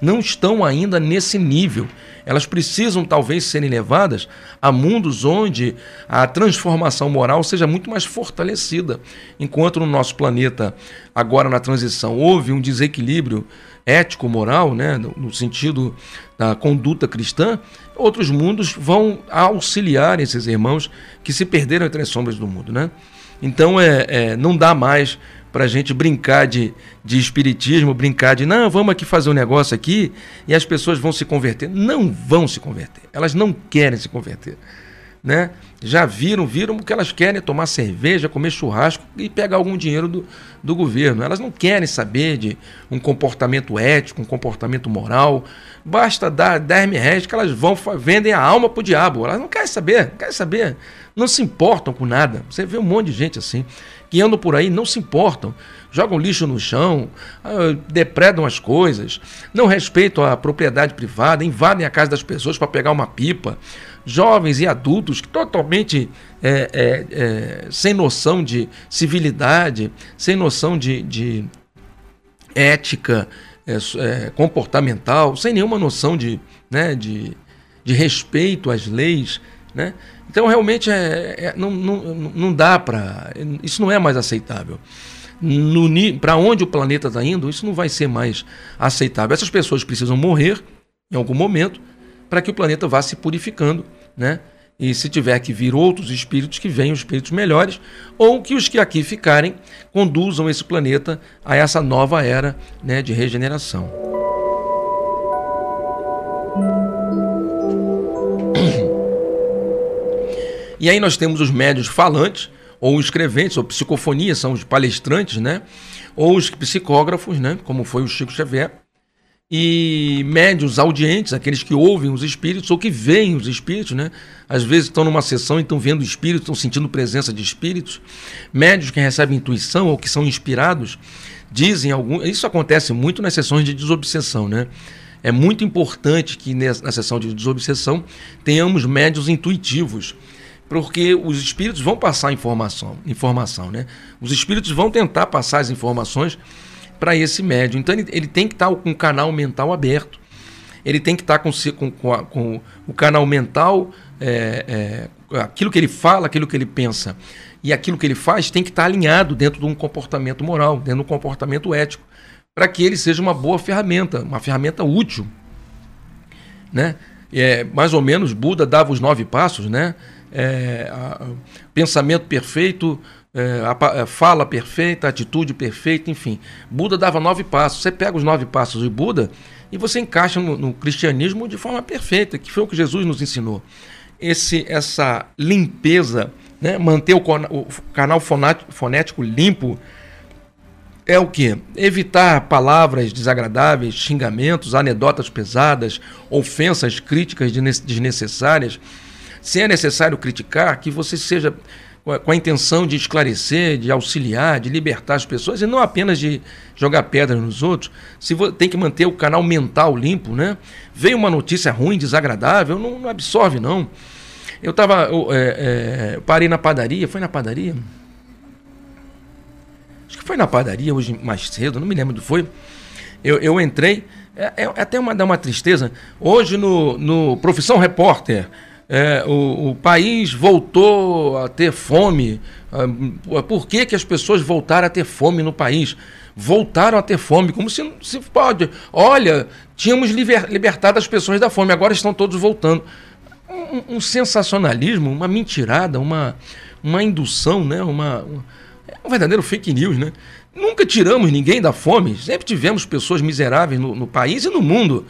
Não estão ainda nesse nível. Elas precisam talvez serem levadas a mundos onde a transformação moral seja muito mais fortalecida. Enquanto no nosso planeta, agora na transição, houve um desequilíbrio ético-moral, né, no sentido da conduta cristã, outros mundos vão auxiliar esses irmãos que se perderam entre as sombras do mundo. Né? Então é, é não dá mais para a gente brincar de, de espiritismo, brincar de não, vamos aqui fazer um negócio aqui e as pessoas vão se converter. Não vão se converter. Elas não querem se converter. Né? Já viram, viram que elas querem tomar cerveja, comer churrasco e pegar algum dinheiro do, do governo. Elas não querem saber de um comportamento ético, um comportamento moral. Basta dar 10 mil reais que elas vão vendem a alma pro diabo. Elas não querem saber, não querem saber. Não se importam com nada. Você vê um monte de gente assim, que andam por aí, não se importam. Jogam lixo no chão, ah, depredam as coisas, não respeitam a propriedade privada, invadem a casa das pessoas para pegar uma pipa. Jovens e adultos totalmente é, é, é, sem noção de civilidade, sem noção de, de ética, é, é, comportamental, sem nenhuma noção de, né, de, de respeito às leis. Né? Então, realmente, é, é não, não, não dá para. Isso não é mais aceitável. Para onde o planeta está indo, isso não vai ser mais aceitável. Essas pessoas precisam morrer em algum momento para que o planeta vá se purificando. Né? E se tiver que vir outros espíritos, que venham espíritos melhores, ou que os que aqui ficarem conduzam esse planeta a essa nova era né, de regeneração. E aí nós temos os médios falantes, ou escreventes, ou psicofonia, são os palestrantes, né? Ou os psicógrafos, né? Como foi o Chico Xavier. E médios audientes, aqueles que ouvem os espíritos ou que veem os espíritos, né? Às vezes estão numa sessão e estão vendo espíritos, estão sentindo presença de espíritos. Médios que recebem intuição ou que são inspirados, dizem algum. Isso acontece muito nas sessões de desobsessão, né? É muito importante que na sessão de desobsessão tenhamos médios intuitivos porque os espíritos vão passar informação, informação, né? Os espíritos vão tentar passar as informações para esse médium. Então ele, ele tem que estar tá com o canal mental aberto. Ele tem que estar tá com, com, com, a, com o canal mental, é, é, aquilo que ele fala, aquilo que ele pensa e aquilo que ele faz tem que estar tá alinhado dentro de um comportamento moral, dentro de um comportamento ético, para que ele seja uma boa ferramenta, uma ferramenta útil. Né? É, mais ou menos, Buda dava os nove passos, né? É, a, pensamento perfeito, é, a, a fala perfeita, atitude perfeita, enfim. Buda dava nove passos. Você pega os nove passos de Buda e você encaixa no, no cristianismo de forma perfeita, que foi o que Jesus nos ensinou. Esse, essa limpeza, né? manter o, o canal fonético limpo, é o que? Evitar palavras desagradáveis, xingamentos, anedotas pesadas, ofensas, críticas desnecessárias se é necessário criticar, que você seja com a intenção de esclarecer, de auxiliar, de libertar as pessoas e não apenas de jogar pedra nos outros. Se tem que manter o canal mental limpo, né? Veio uma notícia ruim, desagradável, não, não absorve não. Eu tava, eu, é, é, parei na padaria, foi na padaria? Acho que foi na padaria hoje mais cedo, não me lembro do foi. Eu, eu entrei, é, é até uma, dá uma tristeza. Hoje no, no Profissão Repórter, é, o, o, país voltou a ter fome. Ah, por que, que as pessoas voltaram a ter fome no país? Voltaram a ter fome, como se, se pode. Olha, tínhamos liber, libertado as pessoas da fome, agora estão todos voltando. Um, um sensacionalismo, uma mentirada, uma, uma indução, né? uma, um verdadeiro fake news. Né? Nunca tiramos ninguém da fome, sempre tivemos pessoas miseráveis no, no país e no mundo.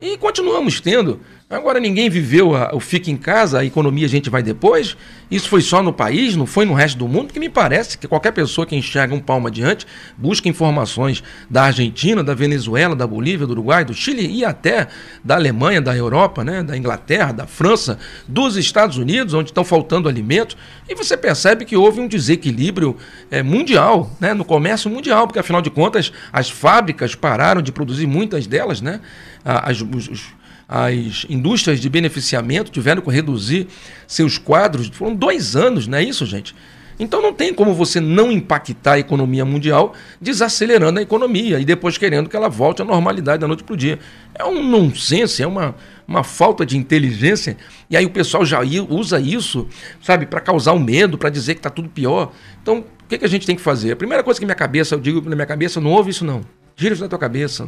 E continuamos tendo. Agora ninguém viveu a, o fica em casa, a economia a gente vai depois. Isso foi só no país, não foi no resto do mundo, que me parece que qualquer pessoa que enxerga um palmo adiante busca informações da Argentina, da Venezuela, da Bolívia, do Uruguai, do Chile e até da Alemanha, da Europa, né, da Inglaterra, da França, dos Estados Unidos, onde estão faltando alimentos. E você percebe que houve um desequilíbrio é, mundial, né, no comércio mundial, porque afinal de contas as fábricas pararam de produzir muitas delas, né, as, os, as indústrias de beneficiamento tiveram que reduzir seus quadros. Foram dois anos, não é isso, gente? Então não tem como você não impactar a economia mundial desacelerando a economia e depois querendo que ela volte à normalidade da noite para o dia. É um nonsense, é uma, uma falta de inteligência. E aí o pessoal já usa isso, sabe, para causar um medo, para dizer que está tudo pior. Então, o que, que a gente tem que fazer? A primeira coisa que minha cabeça, eu digo na minha cabeça, não ouve isso não. Gira isso da tua cabeça.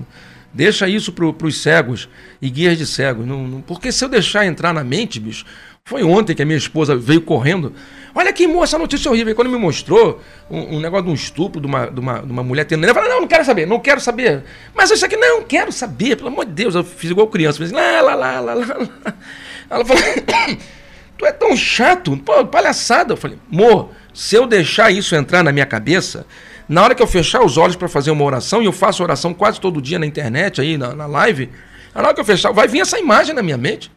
Deixa isso para os cegos e guias de cegos. Não, não, porque se eu deixar entrar na mente, bicho, foi ontem que a minha esposa veio correndo. Olha que moça, notícia horrível. Quando me mostrou um, um, negócio de um estupro de uma, de uma, de uma mulher tendo. Eu falei, não, não quero saber, não quero saber. Mas isso aqui, não, quero saber, pelo amor de Deus. Eu fiz igual criança. Fiz lá, lá, lá, lá, lá. Ela falou, tu é tão chato, pô, palhaçada. Eu falei, amor, se eu deixar isso entrar na minha cabeça, na hora que eu fechar os olhos para fazer uma oração, e eu faço oração quase todo dia na internet, aí na, na live, na hora que eu fechar, vai vir essa imagem na minha mente.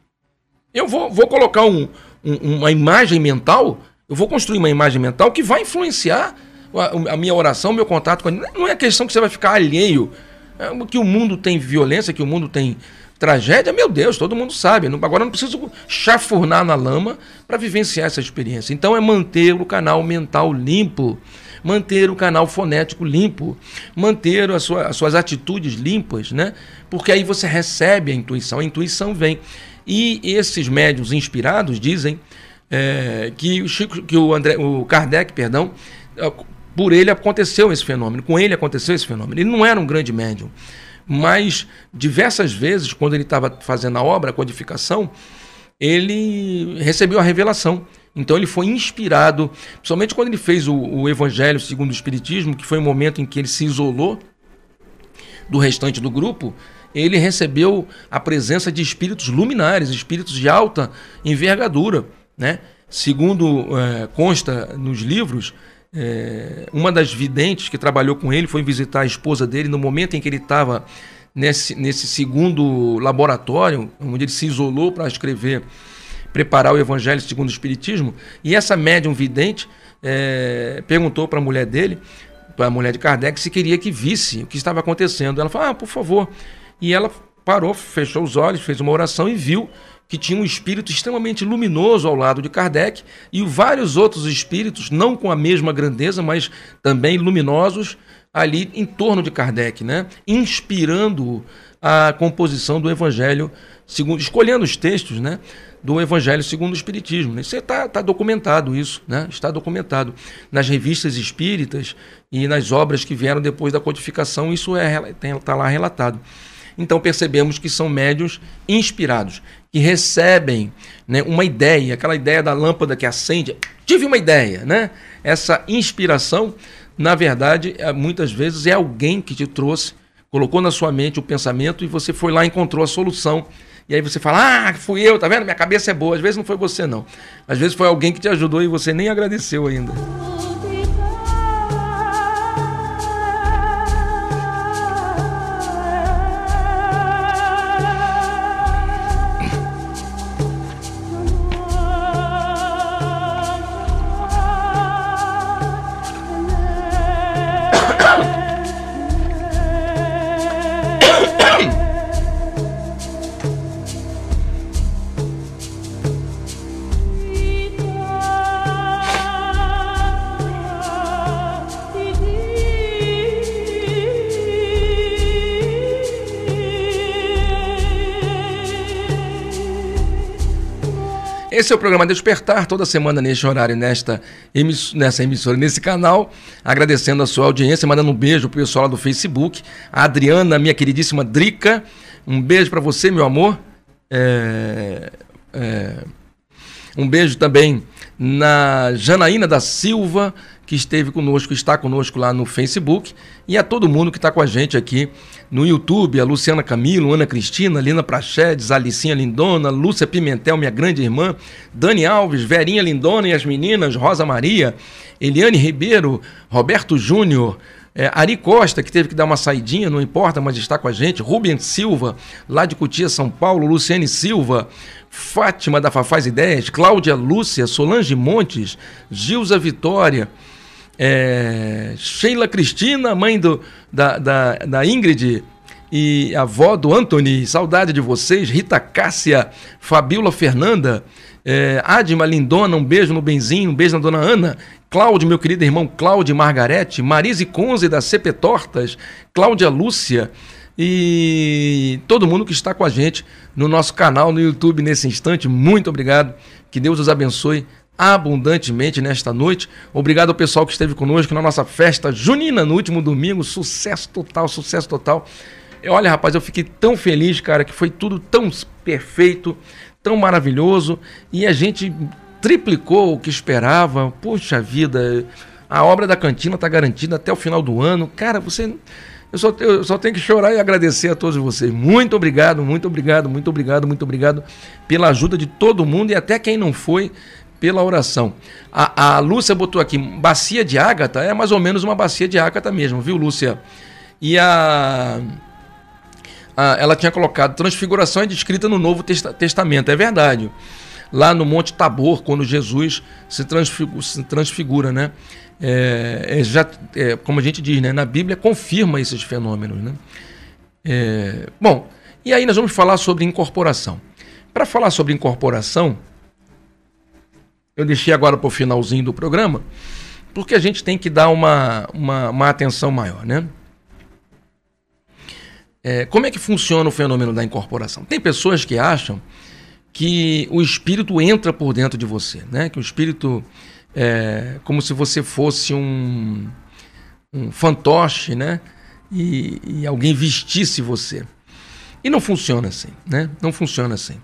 Eu vou, vou colocar um, um, uma imagem mental, eu vou construir uma imagem mental que vai influenciar a, a minha oração, meu contato com ele. Não é questão que você vai ficar alheio. É, que o mundo tem violência, que o mundo tem tragédia, meu Deus, todo mundo sabe. Agora eu não preciso chafurnar na lama para vivenciar essa experiência. Então é manter o canal mental limpo manter o canal fonético limpo, manter as, sua, as suas atitudes limpas, né? Porque aí você recebe a intuição, a intuição vem. E esses médios inspirados dizem é, que o Chico, que o André, o Kardec, perdão, é, por ele aconteceu esse fenômeno, com ele aconteceu esse fenômeno. Ele não era um grande médium, mas diversas vezes, quando ele estava fazendo a obra, a codificação, ele recebeu a revelação então ele foi inspirado, principalmente quando ele fez o, o Evangelho segundo o Espiritismo, que foi um momento em que ele se isolou do restante do grupo, ele recebeu a presença de espíritos luminares, espíritos de alta envergadura, né? segundo é, consta nos livros, é, uma das videntes que trabalhou com ele foi visitar a esposa dele no momento em que ele estava nesse, nesse segundo laboratório, onde ele se isolou para escrever, preparar o Evangelho segundo o Espiritismo. E essa médium vidente é, perguntou para a mulher dele, para a mulher de Kardec, se queria que visse o que estava acontecendo. Ela falou: Ah, por favor. E ela parou, fechou os olhos, fez uma oração e viu que tinha um espírito extremamente luminoso ao lado de Kardec e vários outros espíritos, não com a mesma grandeza, mas também luminosos, ali em torno de Kardec, né? inspirando a composição do Evangelho, segundo, escolhendo os textos né? Do Evangelho segundo o Espiritismo. Isso está tá documentado, isso, né? está documentado nas revistas espíritas e nas obras que vieram depois da codificação, isso está é, tá lá relatado. Então percebemos que são médios inspirados, que recebem né, uma ideia, aquela ideia da lâmpada que acende. Tive uma ideia, né? Essa inspiração, na verdade, é, muitas vezes é alguém que te trouxe, colocou na sua mente o pensamento e você foi lá e encontrou a solução. E aí você fala, ah, fui eu, tá vendo? Minha cabeça é boa. Às vezes não foi você, não. Às vezes foi alguém que te ajudou e você nem agradeceu ainda. O programa Despertar, toda semana neste horário, nesta emiss nessa emissora, nesse canal. Agradecendo a sua audiência, mandando um beijo pro pessoal lá do Facebook. A Adriana, minha queridíssima Drica, um beijo para você, meu amor. É, é, um beijo também na Janaína da Silva, que esteve conosco, está conosco lá no Facebook, e a todo mundo que está com a gente aqui no YouTube, a Luciana Camilo, Ana Cristina, Lina Prachedes, Alicinha Lindona, Lúcia Pimentel, minha grande irmã, Dani Alves, Verinha Lindona e as meninas, Rosa Maria, Eliane Ribeiro, Roberto Júnior, é, Ari Costa, que teve que dar uma saidinha, não importa, mas está com a gente. Rubens Silva, lá de Cutia, São Paulo. Luciane Silva, Fátima da Fafaz Ideias, Cláudia Lúcia, Solange Montes, Gilza Vitória, é, Sheila Cristina, mãe do, da, da, da Ingrid e avó do Anthony, saudade de vocês, Rita Cássia, Fabiola Fernanda, é, Adma Lindona, um beijo no Benzinho, um beijo na dona Ana, Cláudio, meu querido irmão Cláudio Margarete, Marise Conze da CP Tortas, Cláudia Lúcia e todo mundo que está com a gente no nosso canal no YouTube nesse instante. Muito obrigado. Que Deus os abençoe abundantemente nesta noite. Obrigado ao pessoal que esteve conosco na nossa festa junina no último domingo. Sucesso total, sucesso total. Olha, rapaz, eu fiquei tão feliz, cara, que foi tudo tão perfeito, tão maravilhoso e a gente triplicou o que esperava. Puxa vida, a obra da cantina está garantida até o final do ano. Cara, você. Eu só, eu só tenho que chorar e agradecer a todos vocês. Muito obrigado, muito obrigado, muito obrigado, muito obrigado pela ajuda de todo mundo e até quem não foi pela oração. A, a Lúcia botou aqui, bacia de ágata, é mais ou menos uma bacia de ágata mesmo, viu, Lúcia? E a, a ela tinha colocado transfiguração é descrita no Novo Testamento, é verdade. Lá no Monte Tabor, quando Jesus se transfigura, se transfigura né? É, é, já, é, como a gente diz, né? na Bíblia confirma esses fenômenos. Né? É, bom, e aí nós vamos falar sobre incorporação. Para falar sobre incorporação, eu deixei agora para o finalzinho do programa, porque a gente tem que dar uma, uma, uma atenção maior, né? É, como é que funciona o fenômeno da incorporação? Tem pessoas que acham que o espírito entra por dentro de você, né? Que o espírito é como se você fosse um, um fantoche, né? E, e alguém vestisse você. E não funciona assim, né? Não funciona assim.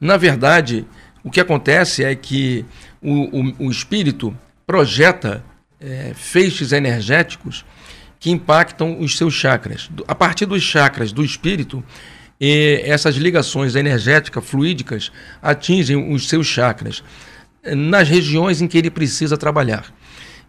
Na verdade, o que acontece é que o, o, o espírito projeta é, feixes energéticos que impactam os seus chakras. A partir dos chakras do espírito, essas ligações energéticas, fluídicas, atingem os seus chakras. nas regiões em que ele precisa trabalhar.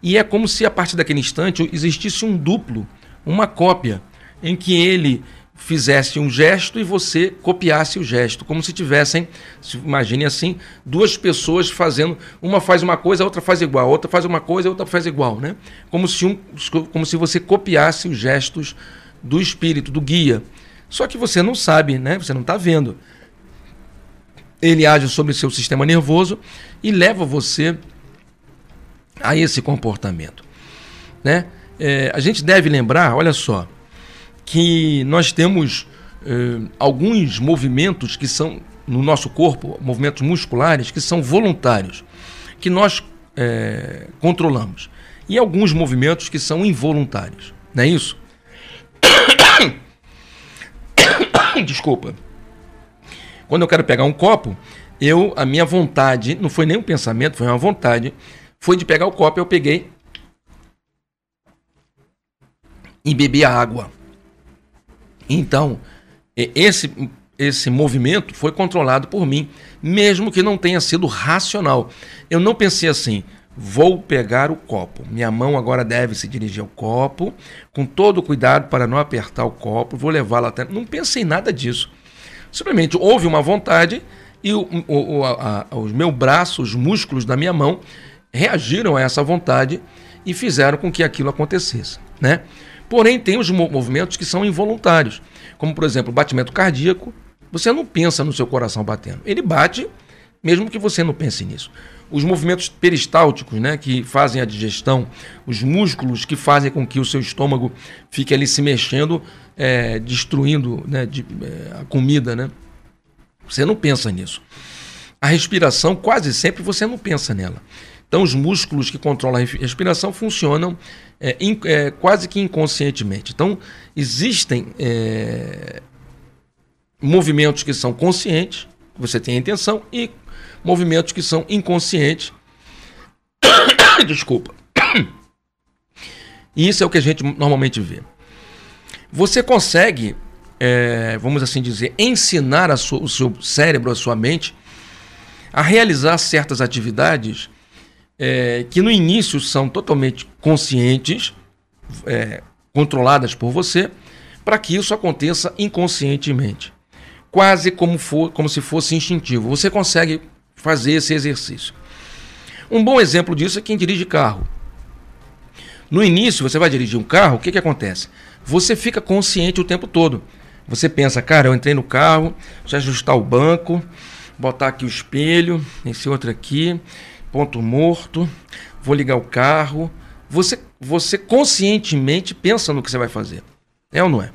E é como se a partir daquele instante existisse um duplo, uma cópia, em que ele fizesse um gesto e você copiasse o gesto, como se tivessem, imagine assim, duas pessoas fazendo, uma faz uma coisa, a outra faz igual, a outra faz uma coisa, a outra faz igual, né? Como se, um, como se você copiasse os gestos do espírito, do guia. Só que você não sabe, né? Você não está vendo. Ele age sobre seu sistema nervoso e leva você a esse comportamento, né? É, a gente deve lembrar, olha só, que nós temos eh, alguns movimentos que são no nosso corpo, movimentos musculares que são voluntários, que nós eh, controlamos, e alguns movimentos que são involuntários, não é isso? Desculpa. Quando eu quero pegar um copo, eu a minha vontade, não foi nem um pensamento, foi uma vontade, foi de pegar o copo, eu peguei e bebi a água. Então, esse, esse movimento foi controlado por mim, mesmo que não tenha sido racional. Eu não pensei assim, vou pegar o copo. Minha mão agora deve se dirigir ao copo, com todo cuidado para não apertar o copo, vou levá-lo até. Não pensei nada disso. Simplesmente houve uma vontade e o, o, a, os meus braços, os músculos da minha mão reagiram a essa vontade e fizeram com que aquilo acontecesse, né? Porém, tem os movimentos que são involuntários, como por exemplo, o batimento cardíaco. Você não pensa no seu coração batendo. Ele bate, mesmo que você não pense nisso. Os movimentos peristálticos, né, que fazem a digestão, os músculos que fazem com que o seu estômago fique ali se mexendo, é, destruindo né, de, é, a comida, né? Você não pensa nisso. A respiração, quase sempre você não pensa nela. Então, os músculos que controlam a respiração funcionam é, in, é, quase que inconscientemente. Então, existem é, movimentos que são conscientes, você tem a intenção, e movimentos que são inconscientes. Desculpa. E isso é o que a gente normalmente vê. Você consegue, é, vamos assim dizer, ensinar sua, o seu cérebro, a sua mente, a realizar certas atividades é, que no início são totalmente conscientes, é, controladas por você, para que isso aconteça inconscientemente. Quase como, for, como se fosse instintivo. Você consegue fazer esse exercício. Um bom exemplo disso é quem dirige carro. No início, você vai dirigir um carro, o que, que acontece? Você fica consciente o tempo todo. Você pensa, cara, eu entrei no carro, deixa eu ajustar o banco, botar aqui o espelho, esse outro aqui, ponto morto, vou ligar o carro. Você, você conscientemente pensa no que você vai fazer. É ou não é?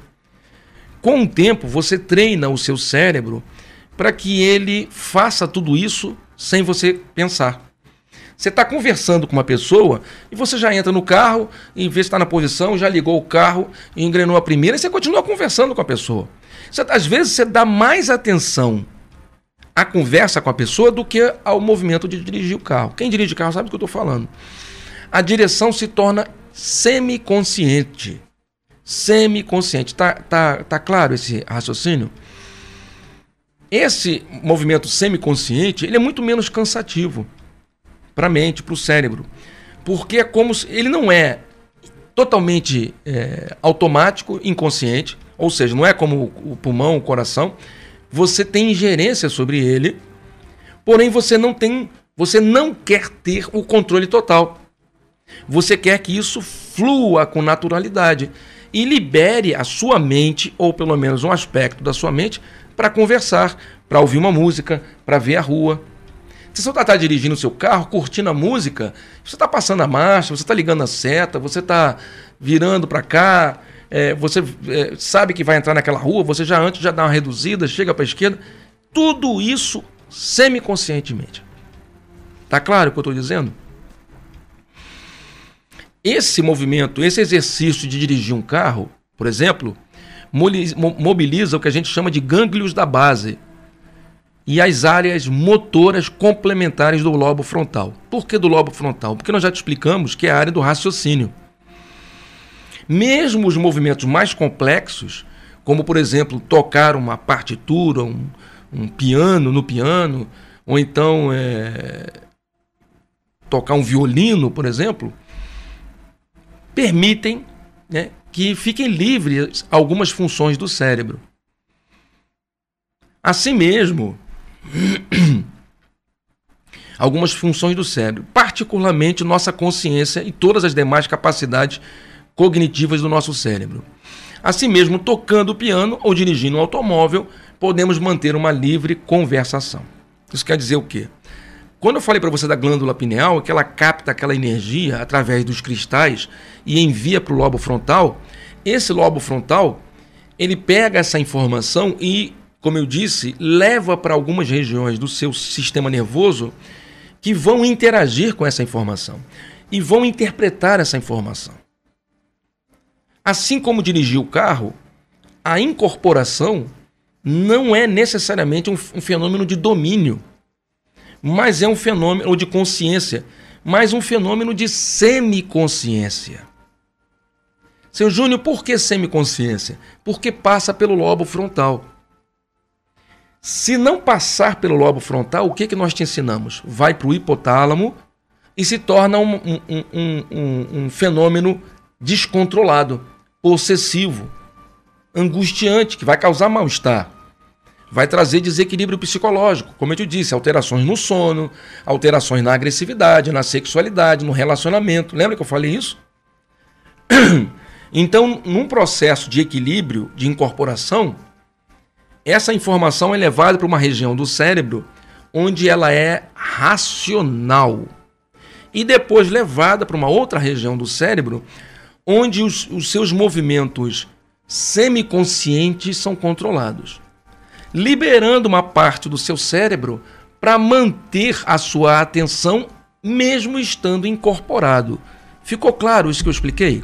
Com o tempo, você treina o seu cérebro para que ele faça tudo isso sem você pensar. Você está conversando com uma pessoa e você já entra no carro, em vez de estar na posição, já ligou o carro e engrenou a primeira e você continua conversando com a pessoa. Você, às vezes você dá mais atenção a conversa com a pessoa do que ao movimento de dirigir o carro. Quem dirige o carro sabe do que eu estou falando. A direção se torna semiconsciente. Semiconsciente. Tá, tá, tá claro esse raciocínio? Esse movimento semiconsciente ele é muito menos cansativo para a mente, para o cérebro. Porque é como se, ele não é totalmente é, automático, inconsciente, ou seja, não é como o pulmão, o coração, você tem ingerência sobre ele, porém você não tem, você não quer ter o controle total. Você quer que isso flua com naturalidade e libere a sua mente, ou pelo menos um aspecto da sua mente, para conversar, para ouvir uma música, para ver a rua. Se você está dirigindo o seu carro, curtindo a música, você está passando a marcha, você está ligando a seta, você está virando para cá, é, você é, sabe que vai entrar naquela rua, você já antes já dá uma reduzida, chega para a esquerda. Tudo isso semiconscientemente. Tá claro o que eu estou dizendo? Esse movimento, esse exercício de dirigir um carro, por exemplo, mobiliza o que a gente chama de gânglios da base e as áreas motoras complementares do lobo frontal. Por que do lobo frontal? Porque nós já te explicamos que é a área do raciocínio. Mesmo os movimentos mais complexos, como por exemplo tocar uma partitura, um, um piano no piano, ou então é, tocar um violino, por exemplo, permitem né, que fiquem livres algumas funções do cérebro. Assim mesmo, algumas funções do cérebro, particularmente nossa consciência e todas as demais capacidades cognitivas do nosso cérebro. Assim mesmo, tocando o piano ou dirigindo um automóvel, podemos manter uma livre conversação. Isso quer dizer o quê? Quando eu falei para você da glândula pineal, que ela capta aquela energia através dos cristais e envia para o lobo frontal, esse lobo frontal ele pega essa informação e, como eu disse, leva para algumas regiões do seu sistema nervoso que vão interagir com essa informação e vão interpretar essa informação. Assim como dirigir o carro, a incorporação não é necessariamente um, um fenômeno de domínio, mas é um fenômeno ou de consciência, mas um fenômeno de semiconsciência. Seu Júnior, por que semiconsciência? Porque passa pelo lobo frontal. Se não passar pelo lobo frontal, o que, que nós te ensinamos? Vai para o hipotálamo e se torna um, um, um, um fenômeno descontrolado, possessivo, angustiante, que vai causar mal-estar. Vai trazer desequilíbrio psicológico, como eu te disse, alterações no sono, alterações na agressividade, na sexualidade, no relacionamento. Lembra que eu falei isso? Então, num processo de equilíbrio, de incorporação, essa informação é levada para uma região do cérebro onde ela é racional. E depois levada para uma outra região do cérebro onde os, os seus movimentos semiconscientes são controlados, liberando uma parte do seu cérebro para manter a sua atenção mesmo estando incorporado. Ficou claro isso que eu expliquei?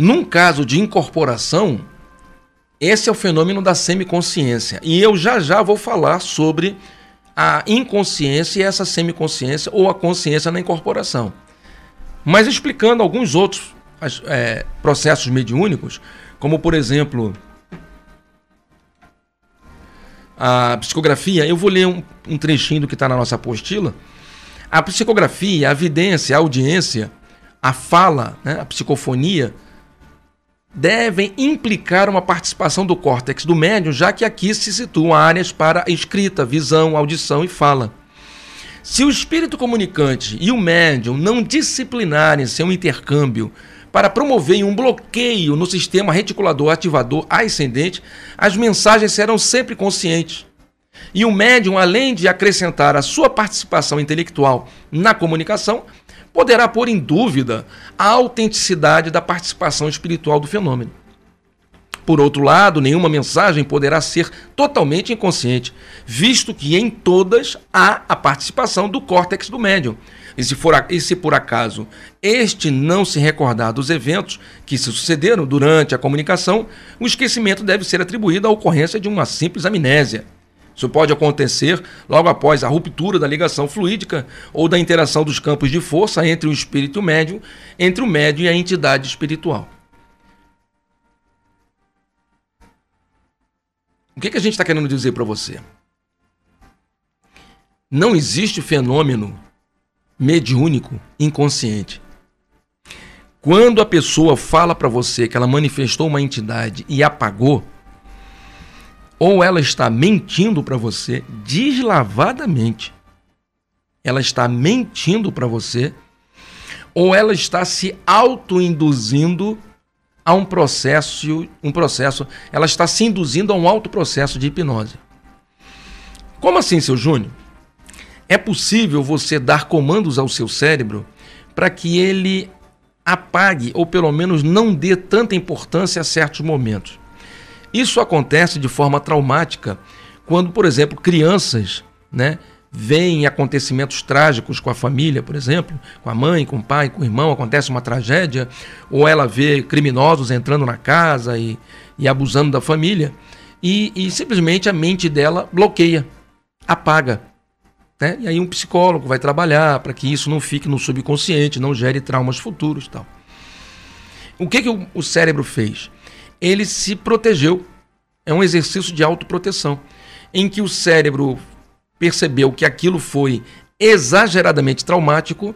Num caso de incorporação, esse é o fenômeno da semiconsciência. E eu já já vou falar sobre a inconsciência e essa semiconsciência ou a consciência na incorporação. Mas explicando alguns outros é, processos mediúnicos, como por exemplo a psicografia, eu vou ler um, um trechinho do que está na nossa apostila. A psicografia, a evidência, a audiência, a fala, né, a psicofonia devem implicar uma participação do córtex do médium, já que aqui se situam áreas para escrita, visão, audição e fala. Se o espírito comunicante e o médium não disciplinarem seu intercâmbio para promover um bloqueio no sistema reticulador ativador ascendente, as mensagens serão sempre conscientes. E o médium, além de acrescentar a sua participação intelectual na comunicação, poderá pôr em dúvida a autenticidade da participação espiritual do fenômeno. Por outro lado, nenhuma mensagem poderá ser totalmente inconsciente, visto que em todas há a participação do córtex do médium. E se, for, e se por acaso este não se recordar dos eventos que se sucederam durante a comunicação, o esquecimento deve ser atribuído à ocorrência de uma simples amnésia. Isso pode acontecer logo após a ruptura da ligação fluídica ou da interação dos campos de força entre o espírito médium, entre o médium e a entidade espiritual. O que, que a gente está querendo dizer para você? Não existe fenômeno mediúnico inconsciente. Quando a pessoa fala para você que ela manifestou uma entidade e apagou, ou ela está mentindo para você deslavadamente. Ela está mentindo para você, ou ela está se autoinduzindo a um processo, um processo, ela está se induzindo a um alto processo de hipnose. Como assim, seu Júnior? É possível você dar comandos ao seu cérebro para que ele apague ou pelo menos não dê tanta importância a certos momentos. Isso acontece de forma traumática quando, por exemplo, crianças, né, veem acontecimentos trágicos com a família, por exemplo, com a mãe, com o pai, com o irmão, acontece uma tragédia, ou ela vê criminosos entrando na casa e, e abusando da família, e, e simplesmente a mente dela bloqueia, apaga. Né? E aí um psicólogo vai trabalhar para que isso não fique no subconsciente, não gere traumas futuros tal. O que, que o, o cérebro fez? Ele se protegeu. É um exercício de autoproteção, em que o cérebro percebeu que aquilo foi exageradamente traumático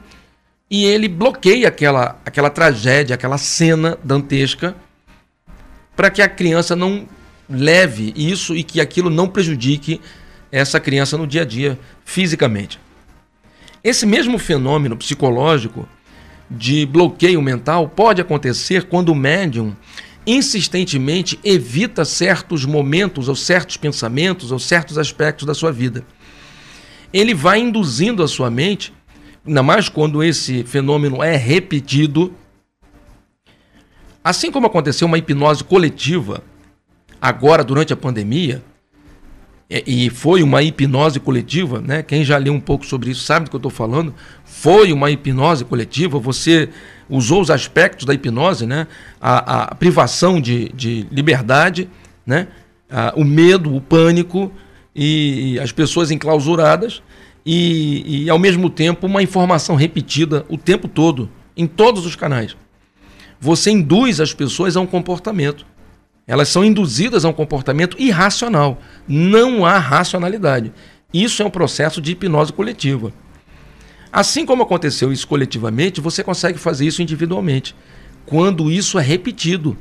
e ele bloqueia aquela, aquela tragédia, aquela cena dantesca, para que a criança não leve isso e que aquilo não prejudique essa criança no dia a dia fisicamente. Esse mesmo fenômeno psicológico de bloqueio mental pode acontecer quando o médium insistentemente evita certos momentos ou certos pensamentos ou certos aspectos da sua vida. Ele vai induzindo a sua mente, ainda mais quando esse fenômeno é repetido, assim como aconteceu uma hipnose coletiva agora durante a pandemia, e foi uma hipnose coletiva, né? Quem já leu um pouco sobre isso sabe do que eu estou falando. Foi uma hipnose coletiva. Você usou os aspectos da hipnose, né? A, a privação de, de liberdade, né? A, o medo, o pânico e, e as pessoas enclausuradas e, e, ao mesmo tempo, uma informação repetida o tempo todo, em todos os canais. Você induz as pessoas a um comportamento. Elas são induzidas a um comportamento irracional. Não há racionalidade. Isso é um processo de hipnose coletiva. Assim como aconteceu isso coletivamente, você consegue fazer isso individualmente, quando isso é repetido.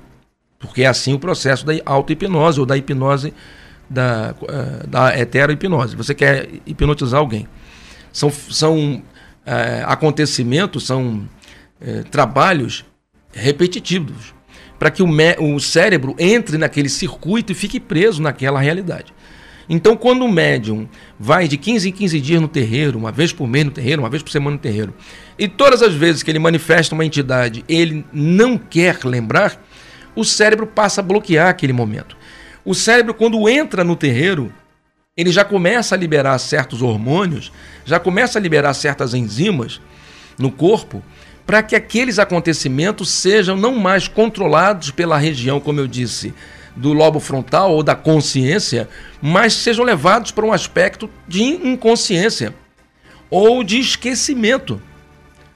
Porque é assim o processo da auto-hipnose ou da hipnose da, uh, da hetero-hipnose. Você quer hipnotizar alguém. São, são uh, acontecimentos, são uh, trabalhos repetitivos para que o, o cérebro entre naquele circuito e fique preso naquela realidade. Então, quando o médium vai de 15 em 15 dias no terreiro, uma vez por mês no terreiro, uma vez por semana no terreiro, e todas as vezes que ele manifesta uma entidade, ele não quer lembrar, o cérebro passa a bloquear aquele momento. O cérebro, quando entra no terreiro, ele já começa a liberar certos hormônios, já começa a liberar certas enzimas no corpo para que aqueles acontecimentos sejam não mais controlados pela região, como eu disse, do lobo frontal ou da consciência, mas sejam levados para um aspecto de inconsciência ou de esquecimento,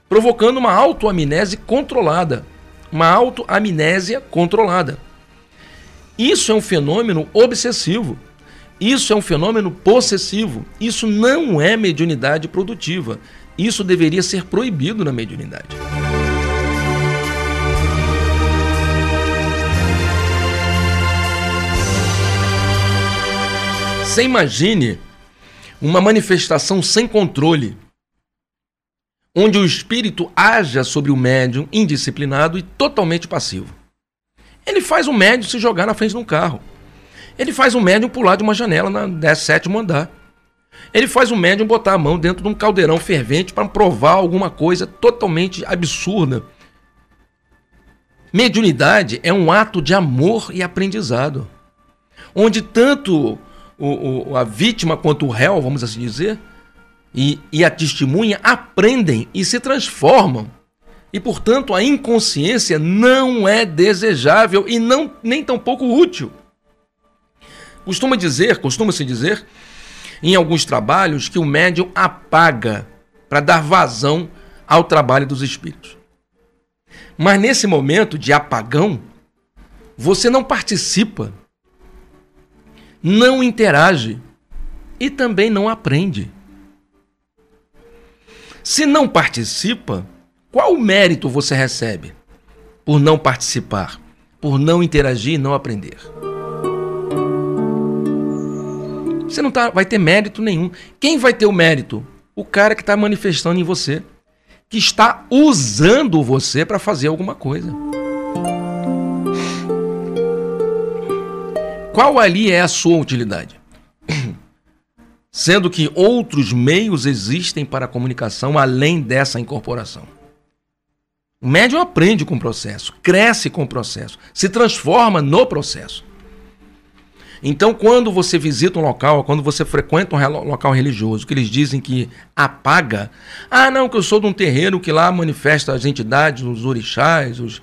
provocando uma autoamnese controlada. Uma autoamnésia controlada. Isso é um fenômeno obsessivo. Isso é um fenômeno possessivo. Isso não é mediunidade produtiva. Isso deveria ser proibido na mediunidade. Você imagine uma manifestação sem controle, onde o espírito haja sobre o médium indisciplinado e totalmente passivo. Ele faz o médium se jogar na frente de um carro. Ele faz o médium pular de uma janela na 17 andar. Ele faz o médium botar a mão dentro de um caldeirão fervente para provar alguma coisa totalmente absurda. Mediunidade é um ato de amor e aprendizado, onde tanto o, o, a vítima quanto o réu, vamos assim dizer, e, e a testemunha aprendem e se transformam. E, portanto, a inconsciência não é desejável e não nem tampouco útil. Costuma dizer, costuma-se dizer em alguns trabalhos que o médium apaga para dar vazão ao trabalho dos espíritos. Mas nesse momento de apagão, você não participa, não interage e também não aprende. Se não participa, qual mérito você recebe por não participar, por não interagir e não aprender? Você não tá, vai ter mérito nenhum. Quem vai ter o mérito? O cara que está manifestando em você, que está usando você para fazer alguma coisa. Qual ali é a sua utilidade? Sendo que outros meios existem para a comunicação além dessa incorporação. O médium aprende com o processo, cresce com o processo, se transforma no processo. Então, quando você visita um local, quando você frequenta um local religioso, que eles dizem que apaga, ah, não, que eu sou de um terreiro que lá manifesta as entidades, os orixás, os,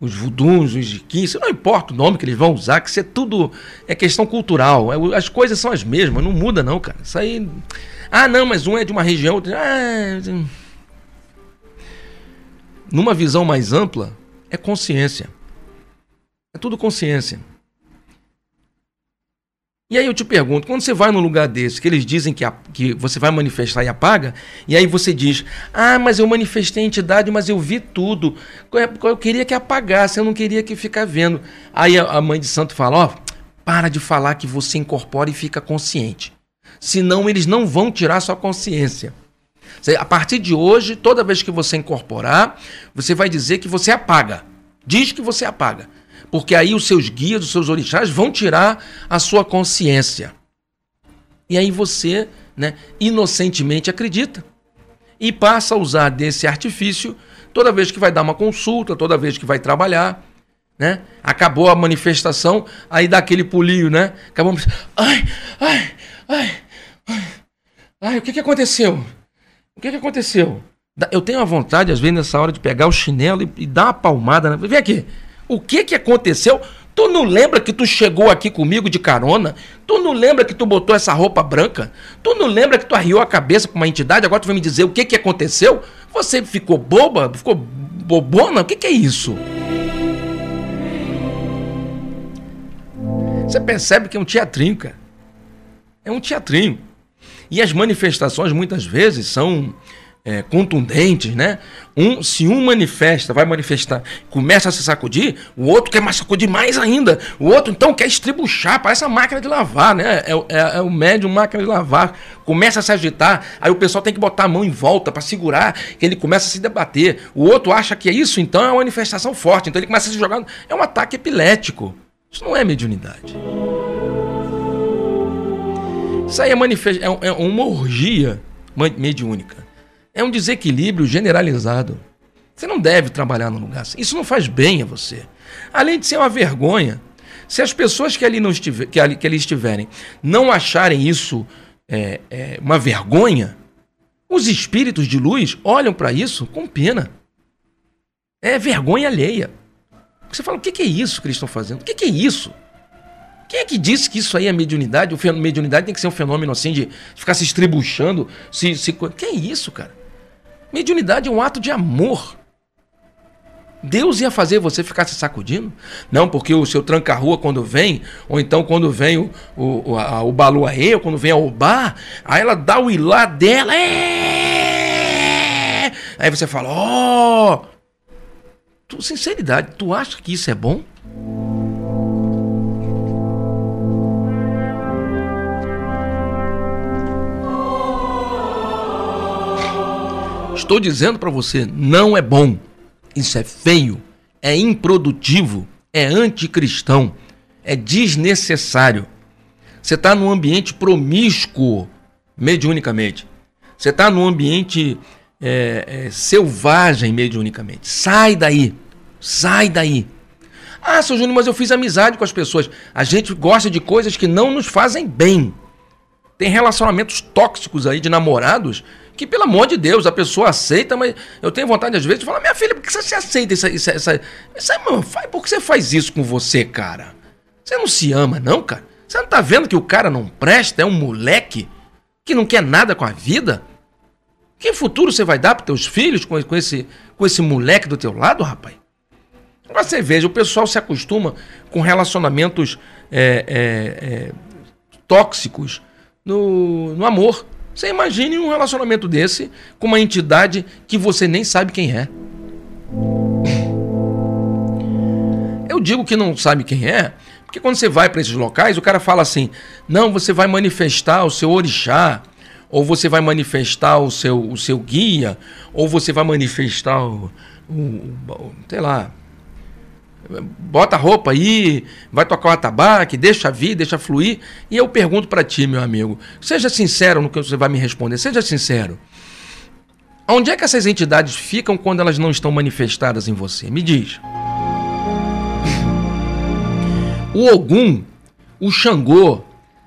os vuduns, os jiquins, não importa o nome que eles vão usar, que isso é tudo é questão cultural. É, as coisas são as mesmas, não muda não, cara. Isso aí. Ah, não, mas um é de uma região, outro. Ah, numa visão mais ampla, é consciência. É tudo consciência. E aí eu te pergunto, quando você vai num lugar desse, que eles dizem que, a, que você vai manifestar e apaga, e aí você diz, ah, mas eu manifestei a entidade, mas eu vi tudo. Eu queria que apagasse, eu não queria que ficar vendo. Aí a mãe de santo fala, ó, oh, para de falar que você incorpora e fica consciente. Senão eles não vão tirar sua consciência. A partir de hoje, toda vez que você incorporar, você vai dizer que você apaga. Diz que você apaga. Porque aí os seus guias, os seus orixás vão tirar a sua consciência. E aí você, né, inocentemente acredita e passa a usar desse artifício toda vez que vai dar uma consulta, toda vez que vai trabalhar, né? Acabou a manifestação, aí dá aquele pulinho, né? Acabamos, ai, ai, ai, ai, o que que aconteceu? O que, que aconteceu? Eu tenho a vontade, às vezes, nessa hora, de pegar o chinelo e, e dar uma palmada. Na... Vem aqui. O que, que aconteceu? Tu não lembra que tu chegou aqui comigo de carona? Tu não lembra que tu botou essa roupa branca? Tu não lembra que tu arriou a cabeça pra uma entidade? Agora tu vai me dizer o que, que aconteceu? Você ficou boba? Ficou bobona? O que, que é isso? Você percebe que é um teatrinho, cara. É um teatrinho. E as manifestações muitas vezes são é, contundentes, né? Um, se um manifesta, vai manifestar, começa a se sacudir, o outro quer mais sacudir mais ainda. O outro então quer estribuchar, parece a máquina de lavar, né? É, é, é o médium máquina de lavar. Começa a se agitar, aí o pessoal tem que botar a mão em volta para segurar, que ele começa a se debater. O outro acha que é isso, então é uma manifestação forte, então ele começa a se jogar. É um ataque epilético. Isso não é mediunidade. Isso aí é, é, é uma orgia mediúnica. É um desequilíbrio generalizado. Você não deve trabalhar num lugar assim. Isso não faz bem a você. Além de ser uma vergonha. Se as pessoas que ali, não estiver, que ali, que ali estiverem não acharem isso é, é, uma vergonha, os espíritos de luz olham para isso com pena. É vergonha alheia. Você fala, o que é isso que eles estão fazendo? O que é isso? Quem é que disse que isso aí é mediunidade? O mediunidade tem que ser um fenômeno assim de ficar se estribuchando. Se, se... Que é isso, cara? Mediunidade é um ato de amor. Deus ia fazer você ficar se sacudindo? Não, porque o seu tranca-rua quando vem, ou então quando vem o, o, a, o baluaê, ou quando vem a obá, aí ela dá o ilá dela. É! Aí você fala, ó. Oh! Sinceridade, tu acha que isso é bom? Estou dizendo para você, não é bom. Isso é feio, é improdutivo, é anticristão, é desnecessário. Você está num ambiente promíscuo, mediunicamente. Você está num ambiente é, é, selvagem, mediunicamente. Sai daí. Sai daí. Ah, seu Júnior, mas eu fiz amizade com as pessoas. A gente gosta de coisas que não nos fazem bem. Tem relacionamentos tóxicos aí de namorados que, pelo amor de Deus, a pessoa aceita, mas eu tenho vontade, às vezes, de falar: minha filha, por que você aceita isso? isso, isso, mano, por que você faz isso com você, cara? Você não se ama, não, cara? Você não tá vendo que o cara não presta, é um moleque que não quer nada com a vida? Que futuro você vai dar para teus filhos com, com, esse, com esse moleque do teu lado, rapaz? Agora você veja, o pessoal se acostuma com relacionamentos é, é, é, tóxicos no, no amor. Você imagine um relacionamento desse com uma entidade que você nem sabe quem é. Eu digo que não sabe quem é, porque quando você vai para esses locais, o cara fala assim: não, você vai manifestar o seu orixá, ou você vai manifestar o seu, o seu guia, ou você vai manifestar o, o, o sei lá, bota a roupa aí, vai tocar o atabaque, deixa vir, deixa fluir. E eu pergunto para ti, meu amigo, seja sincero no que você vai me responder, seja sincero. Onde é que essas entidades ficam quando elas não estão manifestadas em você? Me diz. O Ogum, o Xangô,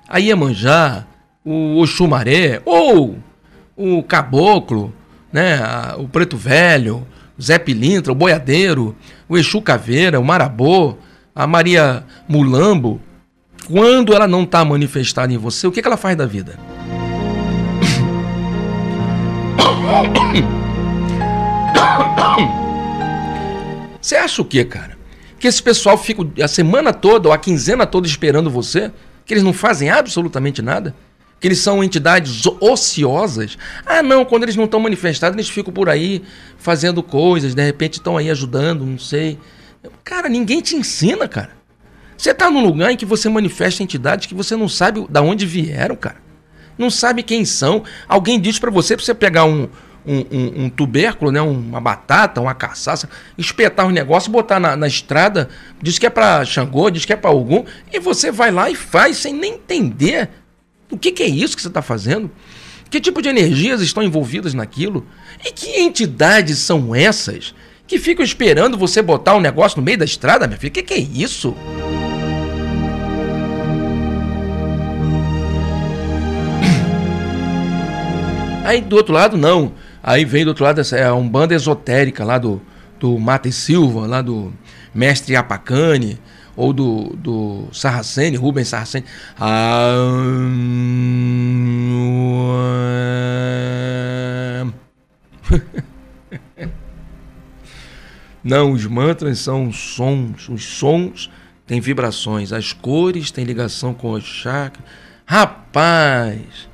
a Iemanjá, o Oxumaré, ou o Caboclo, né, o Preto Velho, Zé Pilintra, o Boiadeiro, o Exu Caveira, o Marabô, a Maria Mulambo, quando ela não está manifestada em você, o que, que ela faz da vida? Você acha o quê, cara? Que esse pessoal fica a semana toda ou a quinzena toda esperando você? Que eles não fazem absolutamente nada? Que eles são entidades ociosas? Ah, não, quando eles não estão manifestados, eles ficam por aí fazendo coisas, de repente estão aí ajudando, não sei. Cara, ninguém te ensina, cara. Você está num lugar em que você manifesta entidades que você não sabe de onde vieram, cara. Não sabe quem são. Alguém diz para você, para você pegar um, um, um, um, tubérculo, né? uma batata, uma caçaça, espetar o um negócio, botar na, na, estrada, diz que é para Xangô, diz que é para algum, e você vai lá e faz sem nem entender o que, que é isso que você está fazendo. Que tipo de energias estão envolvidas naquilo? E que entidades são essas que ficam esperando você botar um negócio no meio da estrada, minha filha? O que, que é isso? Aí do outro lado, não. Aí vem do outro lado essa, é a Umbanda esotérica lá do, do Mata e Silva, lá do Mestre Apacane, ou do, do Sarracene, Rubens Sarracene. Ah, Não, os mantras são sons, os sons têm vibrações, as cores têm ligação com os chakras. Rapaz,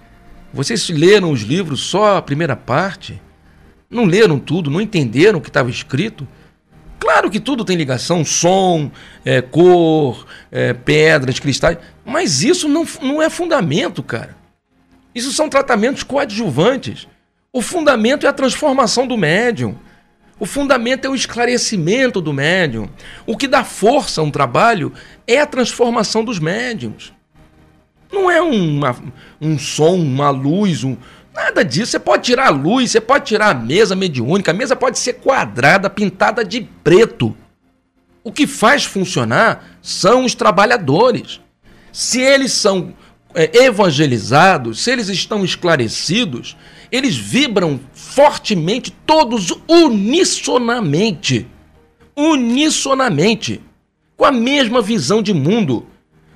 vocês leram os livros só a primeira parte? Não leram tudo, não entenderam o que estava escrito? Claro que tudo tem ligação, som, é, cor, é, pedras, cristais, mas isso não, não é fundamento, cara. Isso são tratamentos coadjuvantes. O fundamento é a transformação do médium. O fundamento é o esclarecimento do médium. O que dá força a um trabalho é a transformação dos médiums. Não é uma, um som, uma luz, um, nada disso. Você pode tirar a luz, você pode tirar a mesa mediúnica, a mesa pode ser quadrada, pintada de preto. O que faz funcionar são os trabalhadores. Se eles são é, evangelizados, se eles estão esclarecidos, eles vibram fortemente, todos unissonamente. Unissonamente. Com a mesma visão de mundo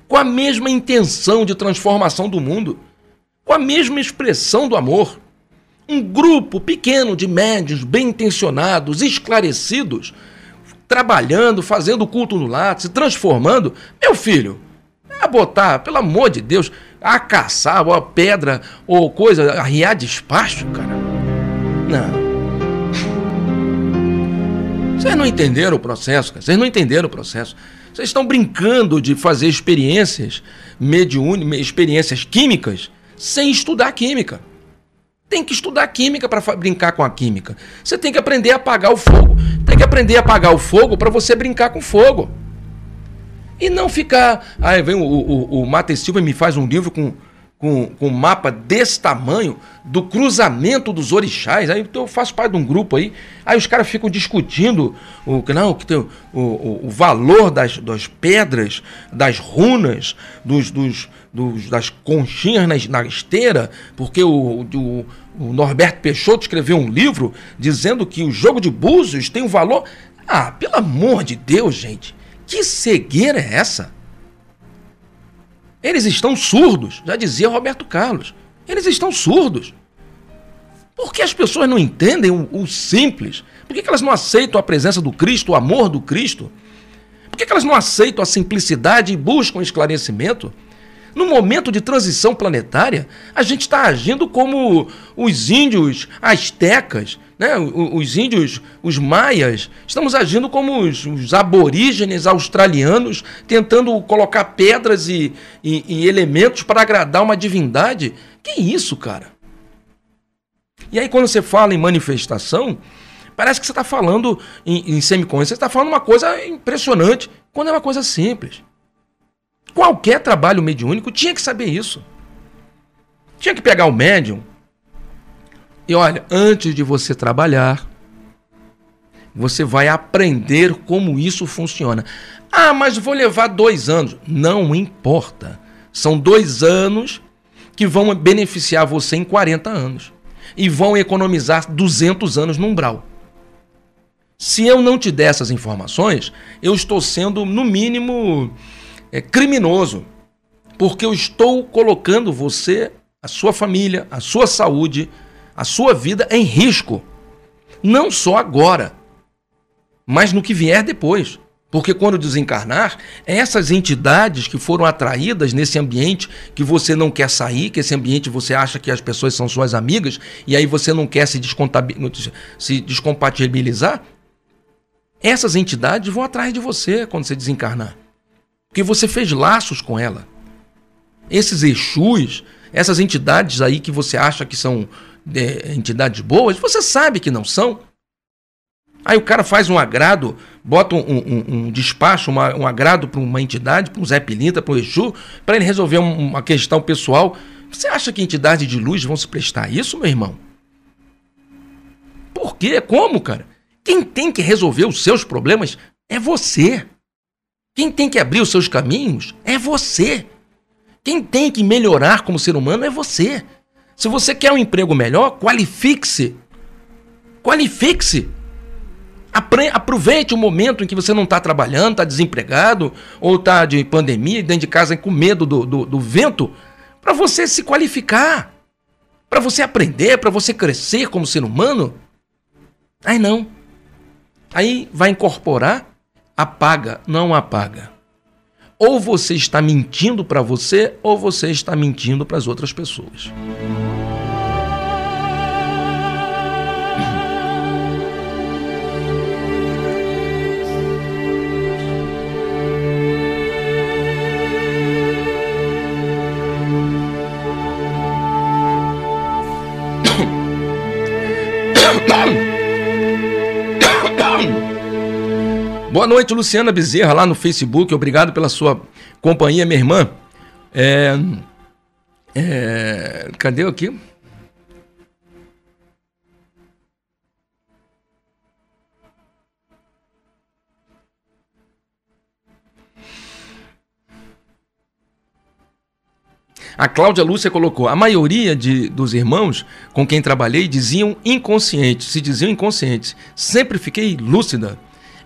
com a mesma intenção de transformação do mundo, com a mesma expressão do amor. Um grupo pequeno de médios bem intencionados, esclarecidos, trabalhando, fazendo culto no lar, se transformando. Meu filho, é botar, pelo amor de Deus, a caçar, ou a pedra, ou coisa, arriar despacho, cara. Não. Vocês não entenderam o processo, cara. Vocês não entenderam o processo. Vocês estão brincando de fazer experiências mediúnicas, experiências químicas, sem estudar química. Tem que estudar química para brincar com a química. Você tem que aprender a apagar o fogo. Tem que aprender a apagar o fogo para você brincar com fogo. E não ficar. Aí vem o, o, o Mate Silva e me faz um livro com com, com um mapa desse tamanho do cruzamento dos orixás. Aí eu faço parte de um grupo aí, aí os caras ficam discutindo o, não, que tem o, o, o valor das, das pedras, das runas, dos, dos, das conchinhas na, na esteira, porque o, o, o Norberto Peixoto escreveu um livro dizendo que o jogo de búzios tem um valor. Ah, pelo amor de Deus, gente, que cegueira é essa? Eles estão surdos, já dizia Roberto Carlos. Eles estão surdos. Por que as pessoas não entendem o, o simples? Por que, que, elas não aceitam a presença do Cristo, o amor do Cristo? Por que, que elas não aceitam a simplicidade e buscam esclarecimento? No momento de transição planetária, a gente está agindo como os índios astecas, né? os índios, os maias, estamos agindo como os, os aborígenes australianos, tentando colocar pedras e, e, e elementos para agradar uma divindade. Que isso, cara? E aí, quando você fala em manifestação, parece que você está falando em, em semiconsciência, você está falando uma coisa impressionante, quando é uma coisa simples. Qualquer trabalho mediúnico tinha que saber isso. Tinha que pegar o médium e olha, antes de você trabalhar, você vai aprender como isso funciona. Ah, mas vou levar dois anos. Não importa. São dois anos que vão beneficiar você em 40 anos. E vão economizar 200 anos no umbral. Se eu não te der essas informações, eu estou sendo, no mínimo, é, criminoso. Porque eu estou colocando você, a sua família, a sua saúde, a sua vida é em risco. Não só agora, mas no que vier depois. Porque quando desencarnar, essas entidades que foram atraídas nesse ambiente que você não quer sair, que esse ambiente você acha que as pessoas são suas amigas, e aí você não quer se, se descompatibilizar, essas entidades vão atrás de você quando você desencarnar. Porque você fez laços com ela. Esses Exus, essas entidades aí que você acha que são é, entidades boas, você sabe que não são. Aí o cara faz um agrado, bota um, um, um despacho, uma, um agrado para uma entidade, para um Zé Pilinta, para um Exu, para ele resolver uma questão pessoal. Você acha que entidades de luz vão se prestar a isso, meu irmão? Por quê? Como, cara? Quem tem que resolver os seus problemas é você. Quem tem que abrir os seus caminhos é você. Quem tem que melhorar como ser humano é você. Se você quer um emprego melhor, qualifique-se. Qualifique-se. Aproveite o momento em que você não está trabalhando, está desempregado, ou está de pandemia, dentro de casa com medo do, do, do vento, para você se qualificar, para você aprender, para você crescer como ser humano. Aí não. Aí vai incorporar, apaga, não apaga. Ou você está mentindo para você, ou você está mentindo para as outras pessoas. Boa noite, Luciana Bezerra, lá no Facebook. Obrigado pela sua companhia, minha irmã. É, é, cadê aqui? A Cláudia Lúcia colocou: a maioria de, dos irmãos com quem trabalhei diziam inconscientes, se diziam inconscientes. Sempre fiquei lúcida.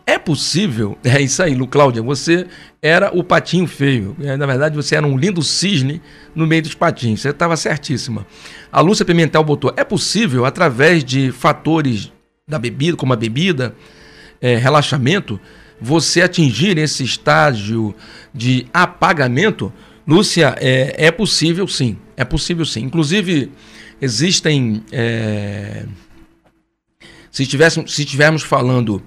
É possível, é isso aí, Lu Cláudia, você era o patinho feio. É, na verdade, você era um lindo cisne no meio dos patinhos. Você estava certíssima. A Lúcia Pimentel botou: é possível, através de fatores da bebida, como a bebida, é, relaxamento, você atingir esse estágio de apagamento Lúcia, é, é possível sim, é possível sim. Inclusive, existem. É, se, tivéssemos, se estivermos falando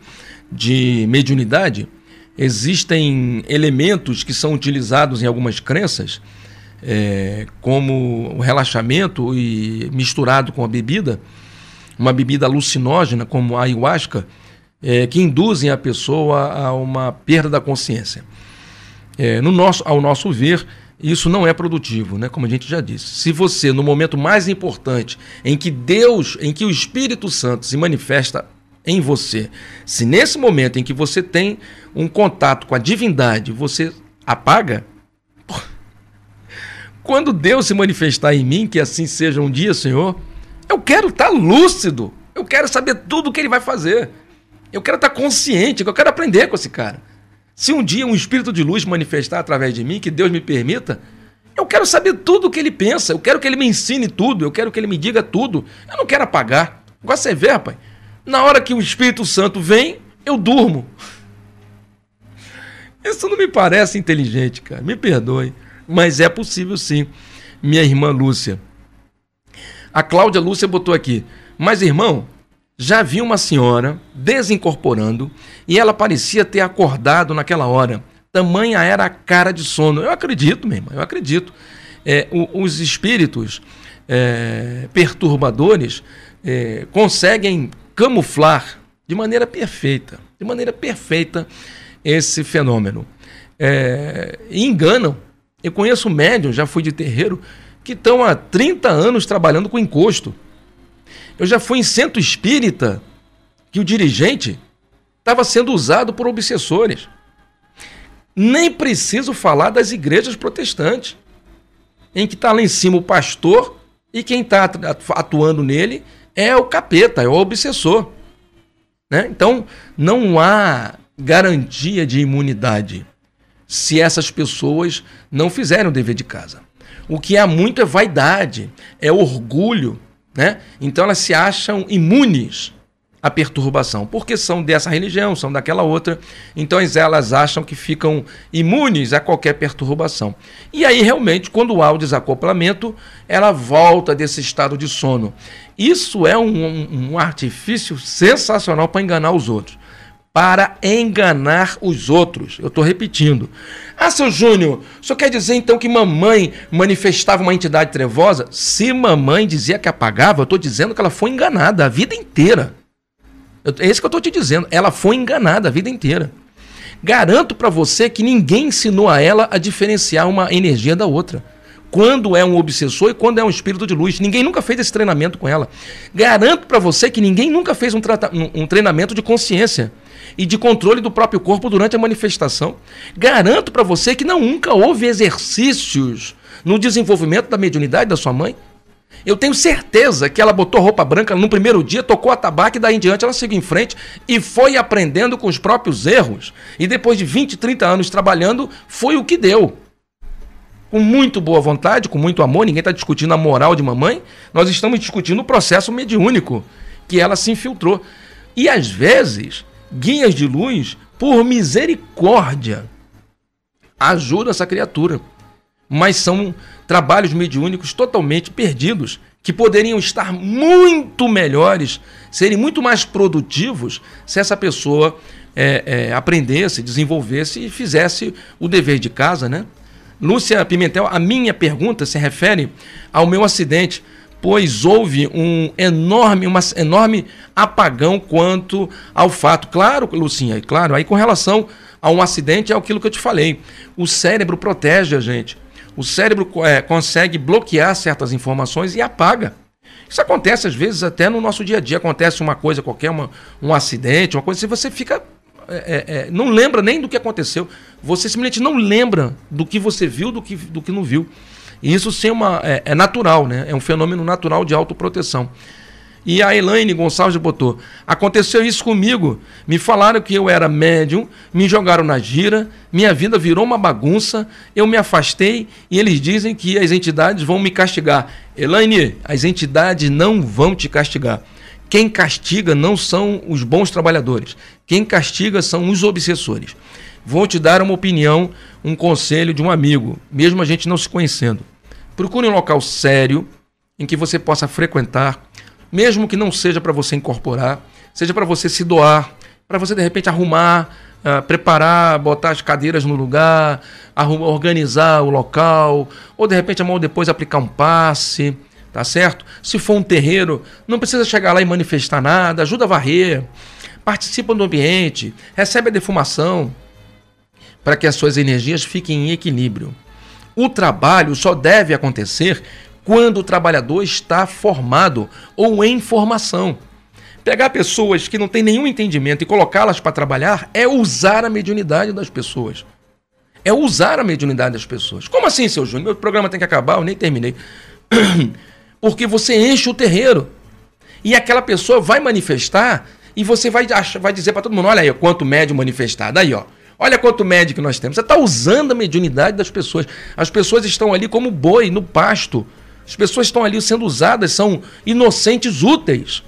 de mediunidade, existem elementos que são utilizados em algumas crenças, é, como o relaxamento e misturado com a bebida, uma bebida alucinógena como a ayahuasca, é, que induzem a pessoa a uma perda da consciência. É, no nosso, ao nosso ver, isso não é produtivo, né? Como a gente já disse. Se você, no momento mais importante, em que Deus, em que o Espírito Santo se manifesta em você, se nesse momento em que você tem um contato com a divindade, você apaga, quando Deus se manifestar em mim, que assim seja um dia, Senhor, eu quero estar lúcido. Eu quero saber tudo o que ele vai fazer. Eu quero estar consciente, eu quero aprender com esse cara. Se um dia um espírito de luz manifestar através de mim, que Deus me permita, eu quero saber tudo o que ele pensa, eu quero que ele me ensine tudo, eu quero que ele me diga tudo. Eu não quero apagar. Agora você vê, rapaz, na hora que o Espírito Santo vem, eu durmo. Isso não me parece inteligente, cara. Me perdoe. Mas é possível sim. Minha irmã Lúcia. A Cláudia Lúcia botou aqui. Mas, irmão, já vi uma senhora desincorporando e ela parecia ter acordado naquela hora. Tamanha era a cara de sono. Eu acredito, meu irmão, eu acredito. É, o, os espíritos é, perturbadores é, conseguem camuflar de maneira perfeita, de maneira perfeita esse fenômeno. É, e enganam. Eu conheço médium, já fui de terreiro, que estão há 30 anos trabalhando com encosto. Eu já fui em centro espírita que o dirigente estava sendo usado por obsessores. Nem preciso falar das igrejas protestantes, em que está lá em cima o pastor e quem está atuando nele é o capeta, é o obsessor. Né? Então, não há garantia de imunidade se essas pessoas não fizerem o dever de casa. O que há muito é vaidade, é orgulho, Né? Então elas se acham imunes à perturbação, porque são dessa religião, são daquela outra, então elas acham que ficam imunes a qualquer perturbação. E aí, realmente, quando há o desacoplamento, ela volta desse estado de sono. Isso é um, um, um artifício sensacional para enganar os outros para enganar os outros. Eu estou repetindo. Ah, seu Júnior, senhor quer dizer então que mamãe manifestava uma entidade trevosa? Se mamãe dizia que apagava, eu estou dizendo que ela foi enganada a vida inteira. É isso que eu estou te dizendo. Ela foi enganada a vida inteira. Garanto para você que ninguém ensinou a ela a diferenciar uma energia da outra. Quando é um obsessor e quando é um espírito de luz. Ninguém nunca fez esse treinamento com ela. Garanto para você que ninguém nunca fez um, um treinamento de consciência e de controle do próprio corpo durante a manifestação. Garanto para você que não nunca houve exercícios no desenvolvimento da mediunidade da sua mãe. Eu tenho certeza que ela botou roupa branca no primeiro dia, tocou a tabaco e daí em diante ela seguiu em frente e foi aprendendo com os próprios erros. E depois de 20, 30 anos trabalhando, foi o que deu. Com muito boa vontade, com muito amor, ninguém está discutindo a moral de mamãe, nós estamos discutindo o processo mediúnico que ela se infiltrou. E às vezes guias de luz, por misericórdia, ajuda essa criatura. Mas são trabalhos mediúnicos totalmente perdidos, que poderiam estar muito melhores, serem muito mais produtivos se essa pessoa é, é, aprendesse, desenvolvesse e fizesse o dever de casa, né? Lúcia Pimentel, a minha pergunta se refere ao meu acidente pois houve um enorme, uma enorme apagão quanto ao fato. Claro, Lucinha, claro, aí com relação a um acidente é aquilo que eu te falei. O cérebro protege a gente. O cérebro é, consegue bloquear certas informações e apaga. Isso acontece às vezes até no nosso dia a dia. Acontece uma coisa qualquer, uma, um acidente, uma coisa assim, você fica. É, é, não lembra nem do que aconteceu. Você simplesmente não lembra do que você viu, do que, do que não viu. E isso sim uma, é, é natural, né? É um fenômeno natural de autoproteção. E a Elaine Gonçalves botou: aconteceu isso comigo. Me falaram que eu era médium, me jogaram na gira, minha vida virou uma bagunça, eu me afastei e eles dizem que as entidades vão me castigar. Elaine, as entidades não vão te castigar. Quem castiga não são os bons trabalhadores. Quem castiga são os obsessores. Vou te dar uma opinião, um conselho de um amigo, mesmo a gente não se conhecendo. Procure um local sério em que você possa frequentar, mesmo que não seja para você incorporar, seja para você se doar, para você de repente arrumar, uh, preparar, botar as cadeiras no lugar, arrumar, organizar o local, ou de repente amanhã depois aplicar um passe, tá certo? Se for um terreiro, não precisa chegar lá e manifestar nada, ajuda a varrer, participa do ambiente, recebe a defumação, para que as suas energias fiquem em equilíbrio. O trabalho só deve acontecer quando o trabalhador está formado ou em formação. Pegar pessoas que não têm nenhum entendimento e colocá-las para trabalhar é usar a mediunidade das pessoas. É usar a mediunidade das pessoas. Como assim, seu Júnior? Meu programa tem que acabar, eu nem terminei. Porque você enche o terreiro. E aquela pessoa vai manifestar e você vai, vai dizer para todo mundo: olha aí, quanto médium manifestado. Aí, ó. Olha quanto médico nós temos. Você está usando a mediunidade das pessoas. As pessoas estão ali como boi no pasto. As pessoas estão ali sendo usadas, são inocentes úteis.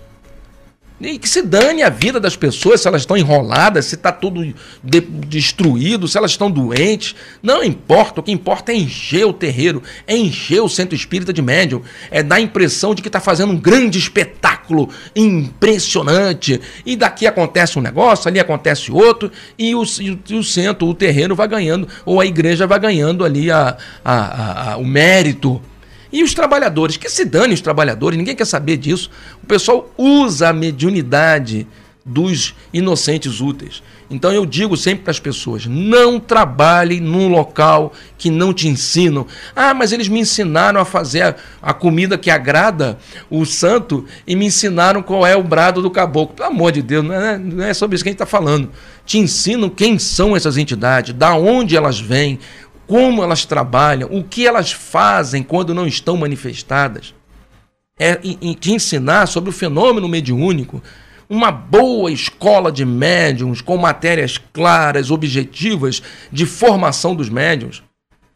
E que se dane a vida das pessoas, se elas estão enroladas, se está tudo de, destruído, se elas estão doentes. Não importa, o que importa é encher o terreiro, é encher o centro espírita de médium, é dar a impressão de que está fazendo um grande espetáculo impressionante. E daqui acontece um negócio, ali acontece outro, e o, e o centro, o terreiro vai ganhando, ou a igreja vai ganhando ali a, a, a, a o mérito e os trabalhadores, que se dane os trabalhadores, ninguém quer saber disso. O pessoal usa a mediunidade dos inocentes úteis. Então eu digo sempre para as pessoas: não trabalhe num local que não te ensinam. Ah, mas eles me ensinaram a fazer a, a comida que agrada o santo e me ensinaram qual é o brado do caboclo. Pelo amor de Deus, não é, não é sobre isso que a gente está falando. Te ensinam quem são essas entidades, da onde elas vêm, como elas trabalham, o que elas fazem quando não estão manifestadas. É te ensinar sobre o fenômeno mediúnico, uma boa escola de médiums com matérias claras, objetivas de formação dos médiums.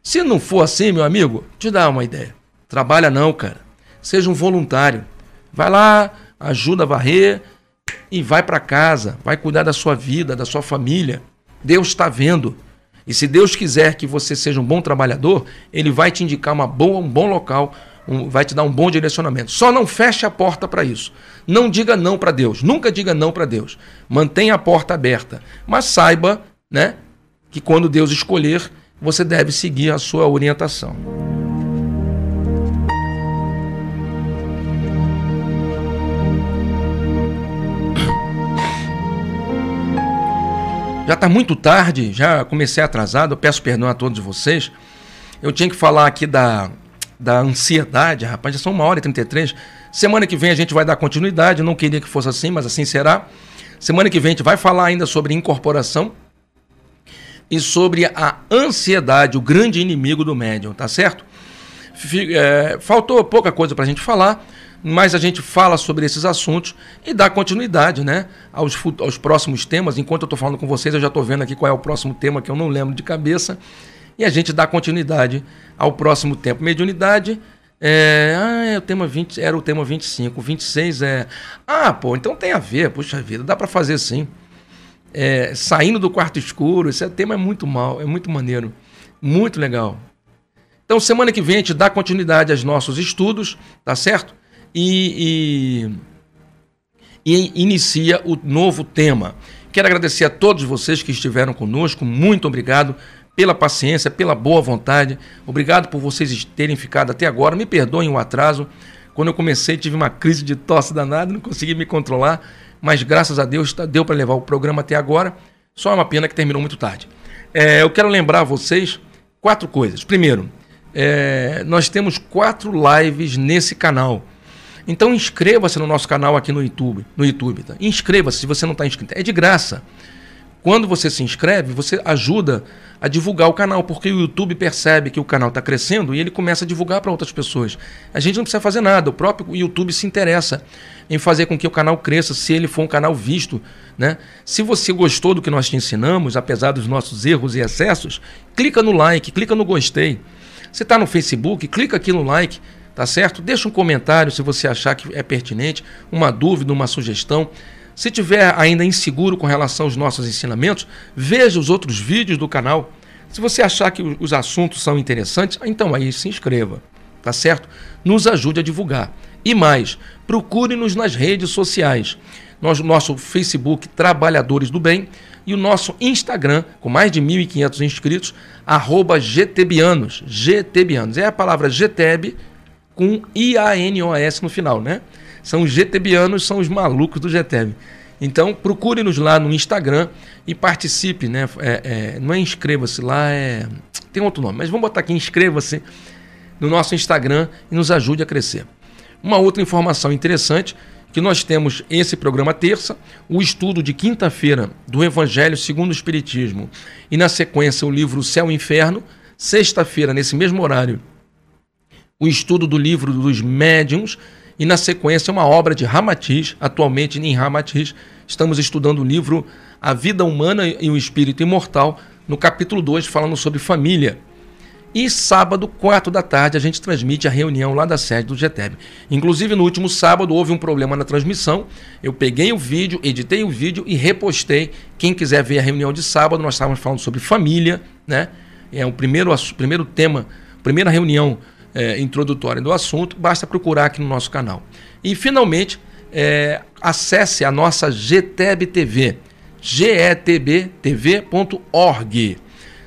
Se não for assim, meu amigo, te dá uma ideia. Trabalha não, cara. Seja um voluntário. Vai lá, ajuda a varrer e vai para casa, vai cuidar da sua vida, da sua família. Deus está vendo. E se Deus quiser que você seja um bom trabalhador, Ele vai te indicar uma boa, um bom local, um, vai te dar um bom direcionamento. Só não feche a porta para isso. Não diga não para Deus. Nunca diga não para Deus. Mantenha a porta aberta. Mas saiba né, que quando Deus escolher, você deve seguir a sua orientação. Já está muito tarde, já comecei atrasado, eu peço perdão a todos vocês. Eu tinha que falar aqui da, da ansiedade, rapaz, já são uma hora e 33. Semana que vem a gente vai dar continuidade, não queria que fosse assim, mas assim será. Semana que vem a gente vai falar ainda sobre incorporação e sobre a ansiedade, o grande inimigo do médium, tá certo? É, faltou pouca coisa para a gente falar, mas a gente fala sobre esses assuntos e dá continuidade né, aos, aos próximos temas. Enquanto eu estou falando com vocês, eu já estou vendo aqui qual é o próximo tema que eu não lembro de cabeça. E a gente dá continuidade ao próximo tempo. Mediunidade. É, ah, é o tema 20, era o tema 25. 26 é. Ah, pô, então tem a ver, puxa vida, dá para fazer sim. É, saindo do quarto escuro, esse tema é muito mal, é muito maneiro. Muito legal. Então, semana que vem a gente dá continuidade aos nossos estudos, tá certo? E, e, e inicia o novo tema. Quero agradecer a todos vocês que estiveram conosco, muito obrigado pela paciência, pela boa vontade. Obrigado por vocês terem ficado até agora. Me perdoem o atraso. Quando eu comecei, tive uma crise de tosse danada, não consegui me controlar, mas graças a Deus tá, deu para levar o programa até agora. Só é uma pena que terminou muito tarde. É, eu quero lembrar a vocês quatro coisas. Primeiro, é, nós temos quatro lives nesse canal. Então inscreva-se no nosso canal aqui no YouTube. No YouTube tá? Inscreva-se se você não está inscrito. É de graça. Quando você se inscreve, você ajuda a divulgar o canal, porque o YouTube percebe que o canal está crescendo e ele começa a divulgar para outras pessoas. A gente não precisa fazer nada, o próprio YouTube se interessa em fazer com que o canal cresça, se ele for um canal visto. Né? Se você gostou do que nós te ensinamos, apesar dos nossos erros e excessos, clica no like, clica no gostei. Você está no Facebook, clica aqui no like tá certo? Deixa um comentário se você achar que é pertinente, uma dúvida, uma sugestão. Se tiver ainda inseguro com relação aos nossos ensinamentos, veja os outros vídeos do canal. Se você achar que os assuntos são interessantes, então aí se inscreva, tá certo? Nos ajude a divulgar. E mais, procure-nos nas redes sociais. Nós, nosso Facebook Trabalhadores do Bem e o nosso Instagram, com mais de 1.500 inscritos, arroba GTBianos. GTBianos. É a palavra GTB, com I-A-N-O-S no final, né? São os GTBianos, são os malucos do GTB. Então, procure-nos lá no Instagram e participe, né? É, é, não é inscreva-se lá, é... tem outro nome, mas vamos botar aqui inscreva-se no nosso Instagram e nos ajude a crescer. Uma outra informação interessante que nós temos esse programa terça, o estudo de quinta-feira do Evangelho segundo o Espiritismo e na sequência o livro Céu e Inferno, sexta-feira nesse mesmo horário o estudo do livro dos médiums e, na sequência, uma obra de Ramatiz. Atualmente, em Ramatiz, estamos estudando o livro A Vida Humana e o Espírito Imortal, no capítulo 2, falando sobre família. E sábado, 4 da tarde, a gente transmite a reunião lá da sede do GTEB. Inclusive, no último sábado, houve um problema na transmissão. Eu peguei o vídeo, editei o vídeo e repostei. Quem quiser ver a reunião de sábado, nós estávamos falando sobre família, né? É o primeiro, primeiro tema, primeira reunião é, introdutória do assunto, basta procurar aqui no nosso canal. E, finalmente, é, acesse a nossa GTEB TV, getbtv.org.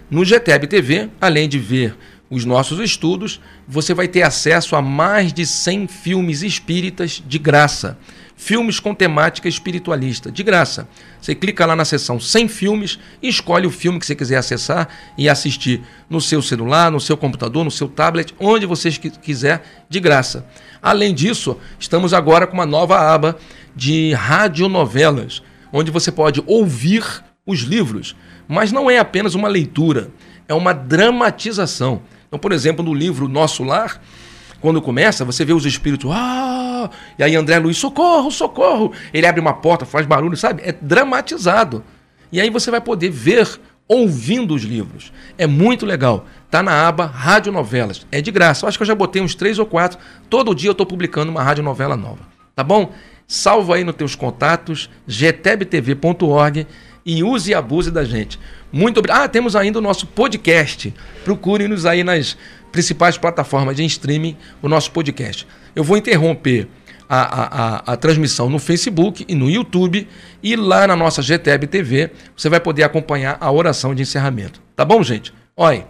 No GTEB TV, além de ver os nossos estudos, você vai ter acesso a mais de 100 filmes espíritas de graça filmes com temática espiritualista, de graça. Você clica lá na seção 100 filmes e escolhe o filme que você quiser acessar e assistir no seu celular, no seu computador, no seu tablet, onde você quiser, de graça. Além disso, estamos agora com uma nova aba de radionovelas, onde você pode ouvir os livros, mas não é apenas uma leitura, é uma dramatização. Então, por exemplo, no livro Nosso Lar, quando começa, você vê os espíritos, ah! E aí André Luiz, socorro, socorro! Ele abre uma porta, faz barulho, sabe? É dramatizado. E aí você vai poder ver ouvindo os livros. É muito legal. Tá na aba Radionovelas. É de graça. Eu acho que eu já botei uns três ou quatro. Todo dia eu estou publicando uma radionovela nova. Tá bom? Salva aí nos teus contatos, gtebtv.org e use e abuse da gente. Muito obrigado. Ah, temos ainda o nosso podcast. Procure-nos aí nas principais plataformas de streaming, o nosso podcast. Eu vou interromper a, a, a, a, transmissão no Facebook e no YouTube. E lá na nossa GTEB TV você vai poder acompanhar a oração de encerramento. Tá bom, gente? Olha,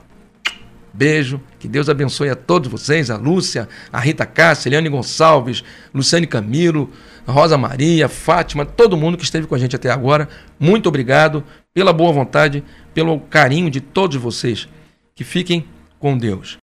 beijo. Que Deus abençoe a todos vocês, a Lúcia, a Rita Cássia, Eliane Gonçalves, Luciane Camilo, Rosa Maria, Fátima, todo mundo que esteve com a gente até agora. Muito obrigado pela boa vontade, pelo carinho de todos vocês. Que fiquem com Deus.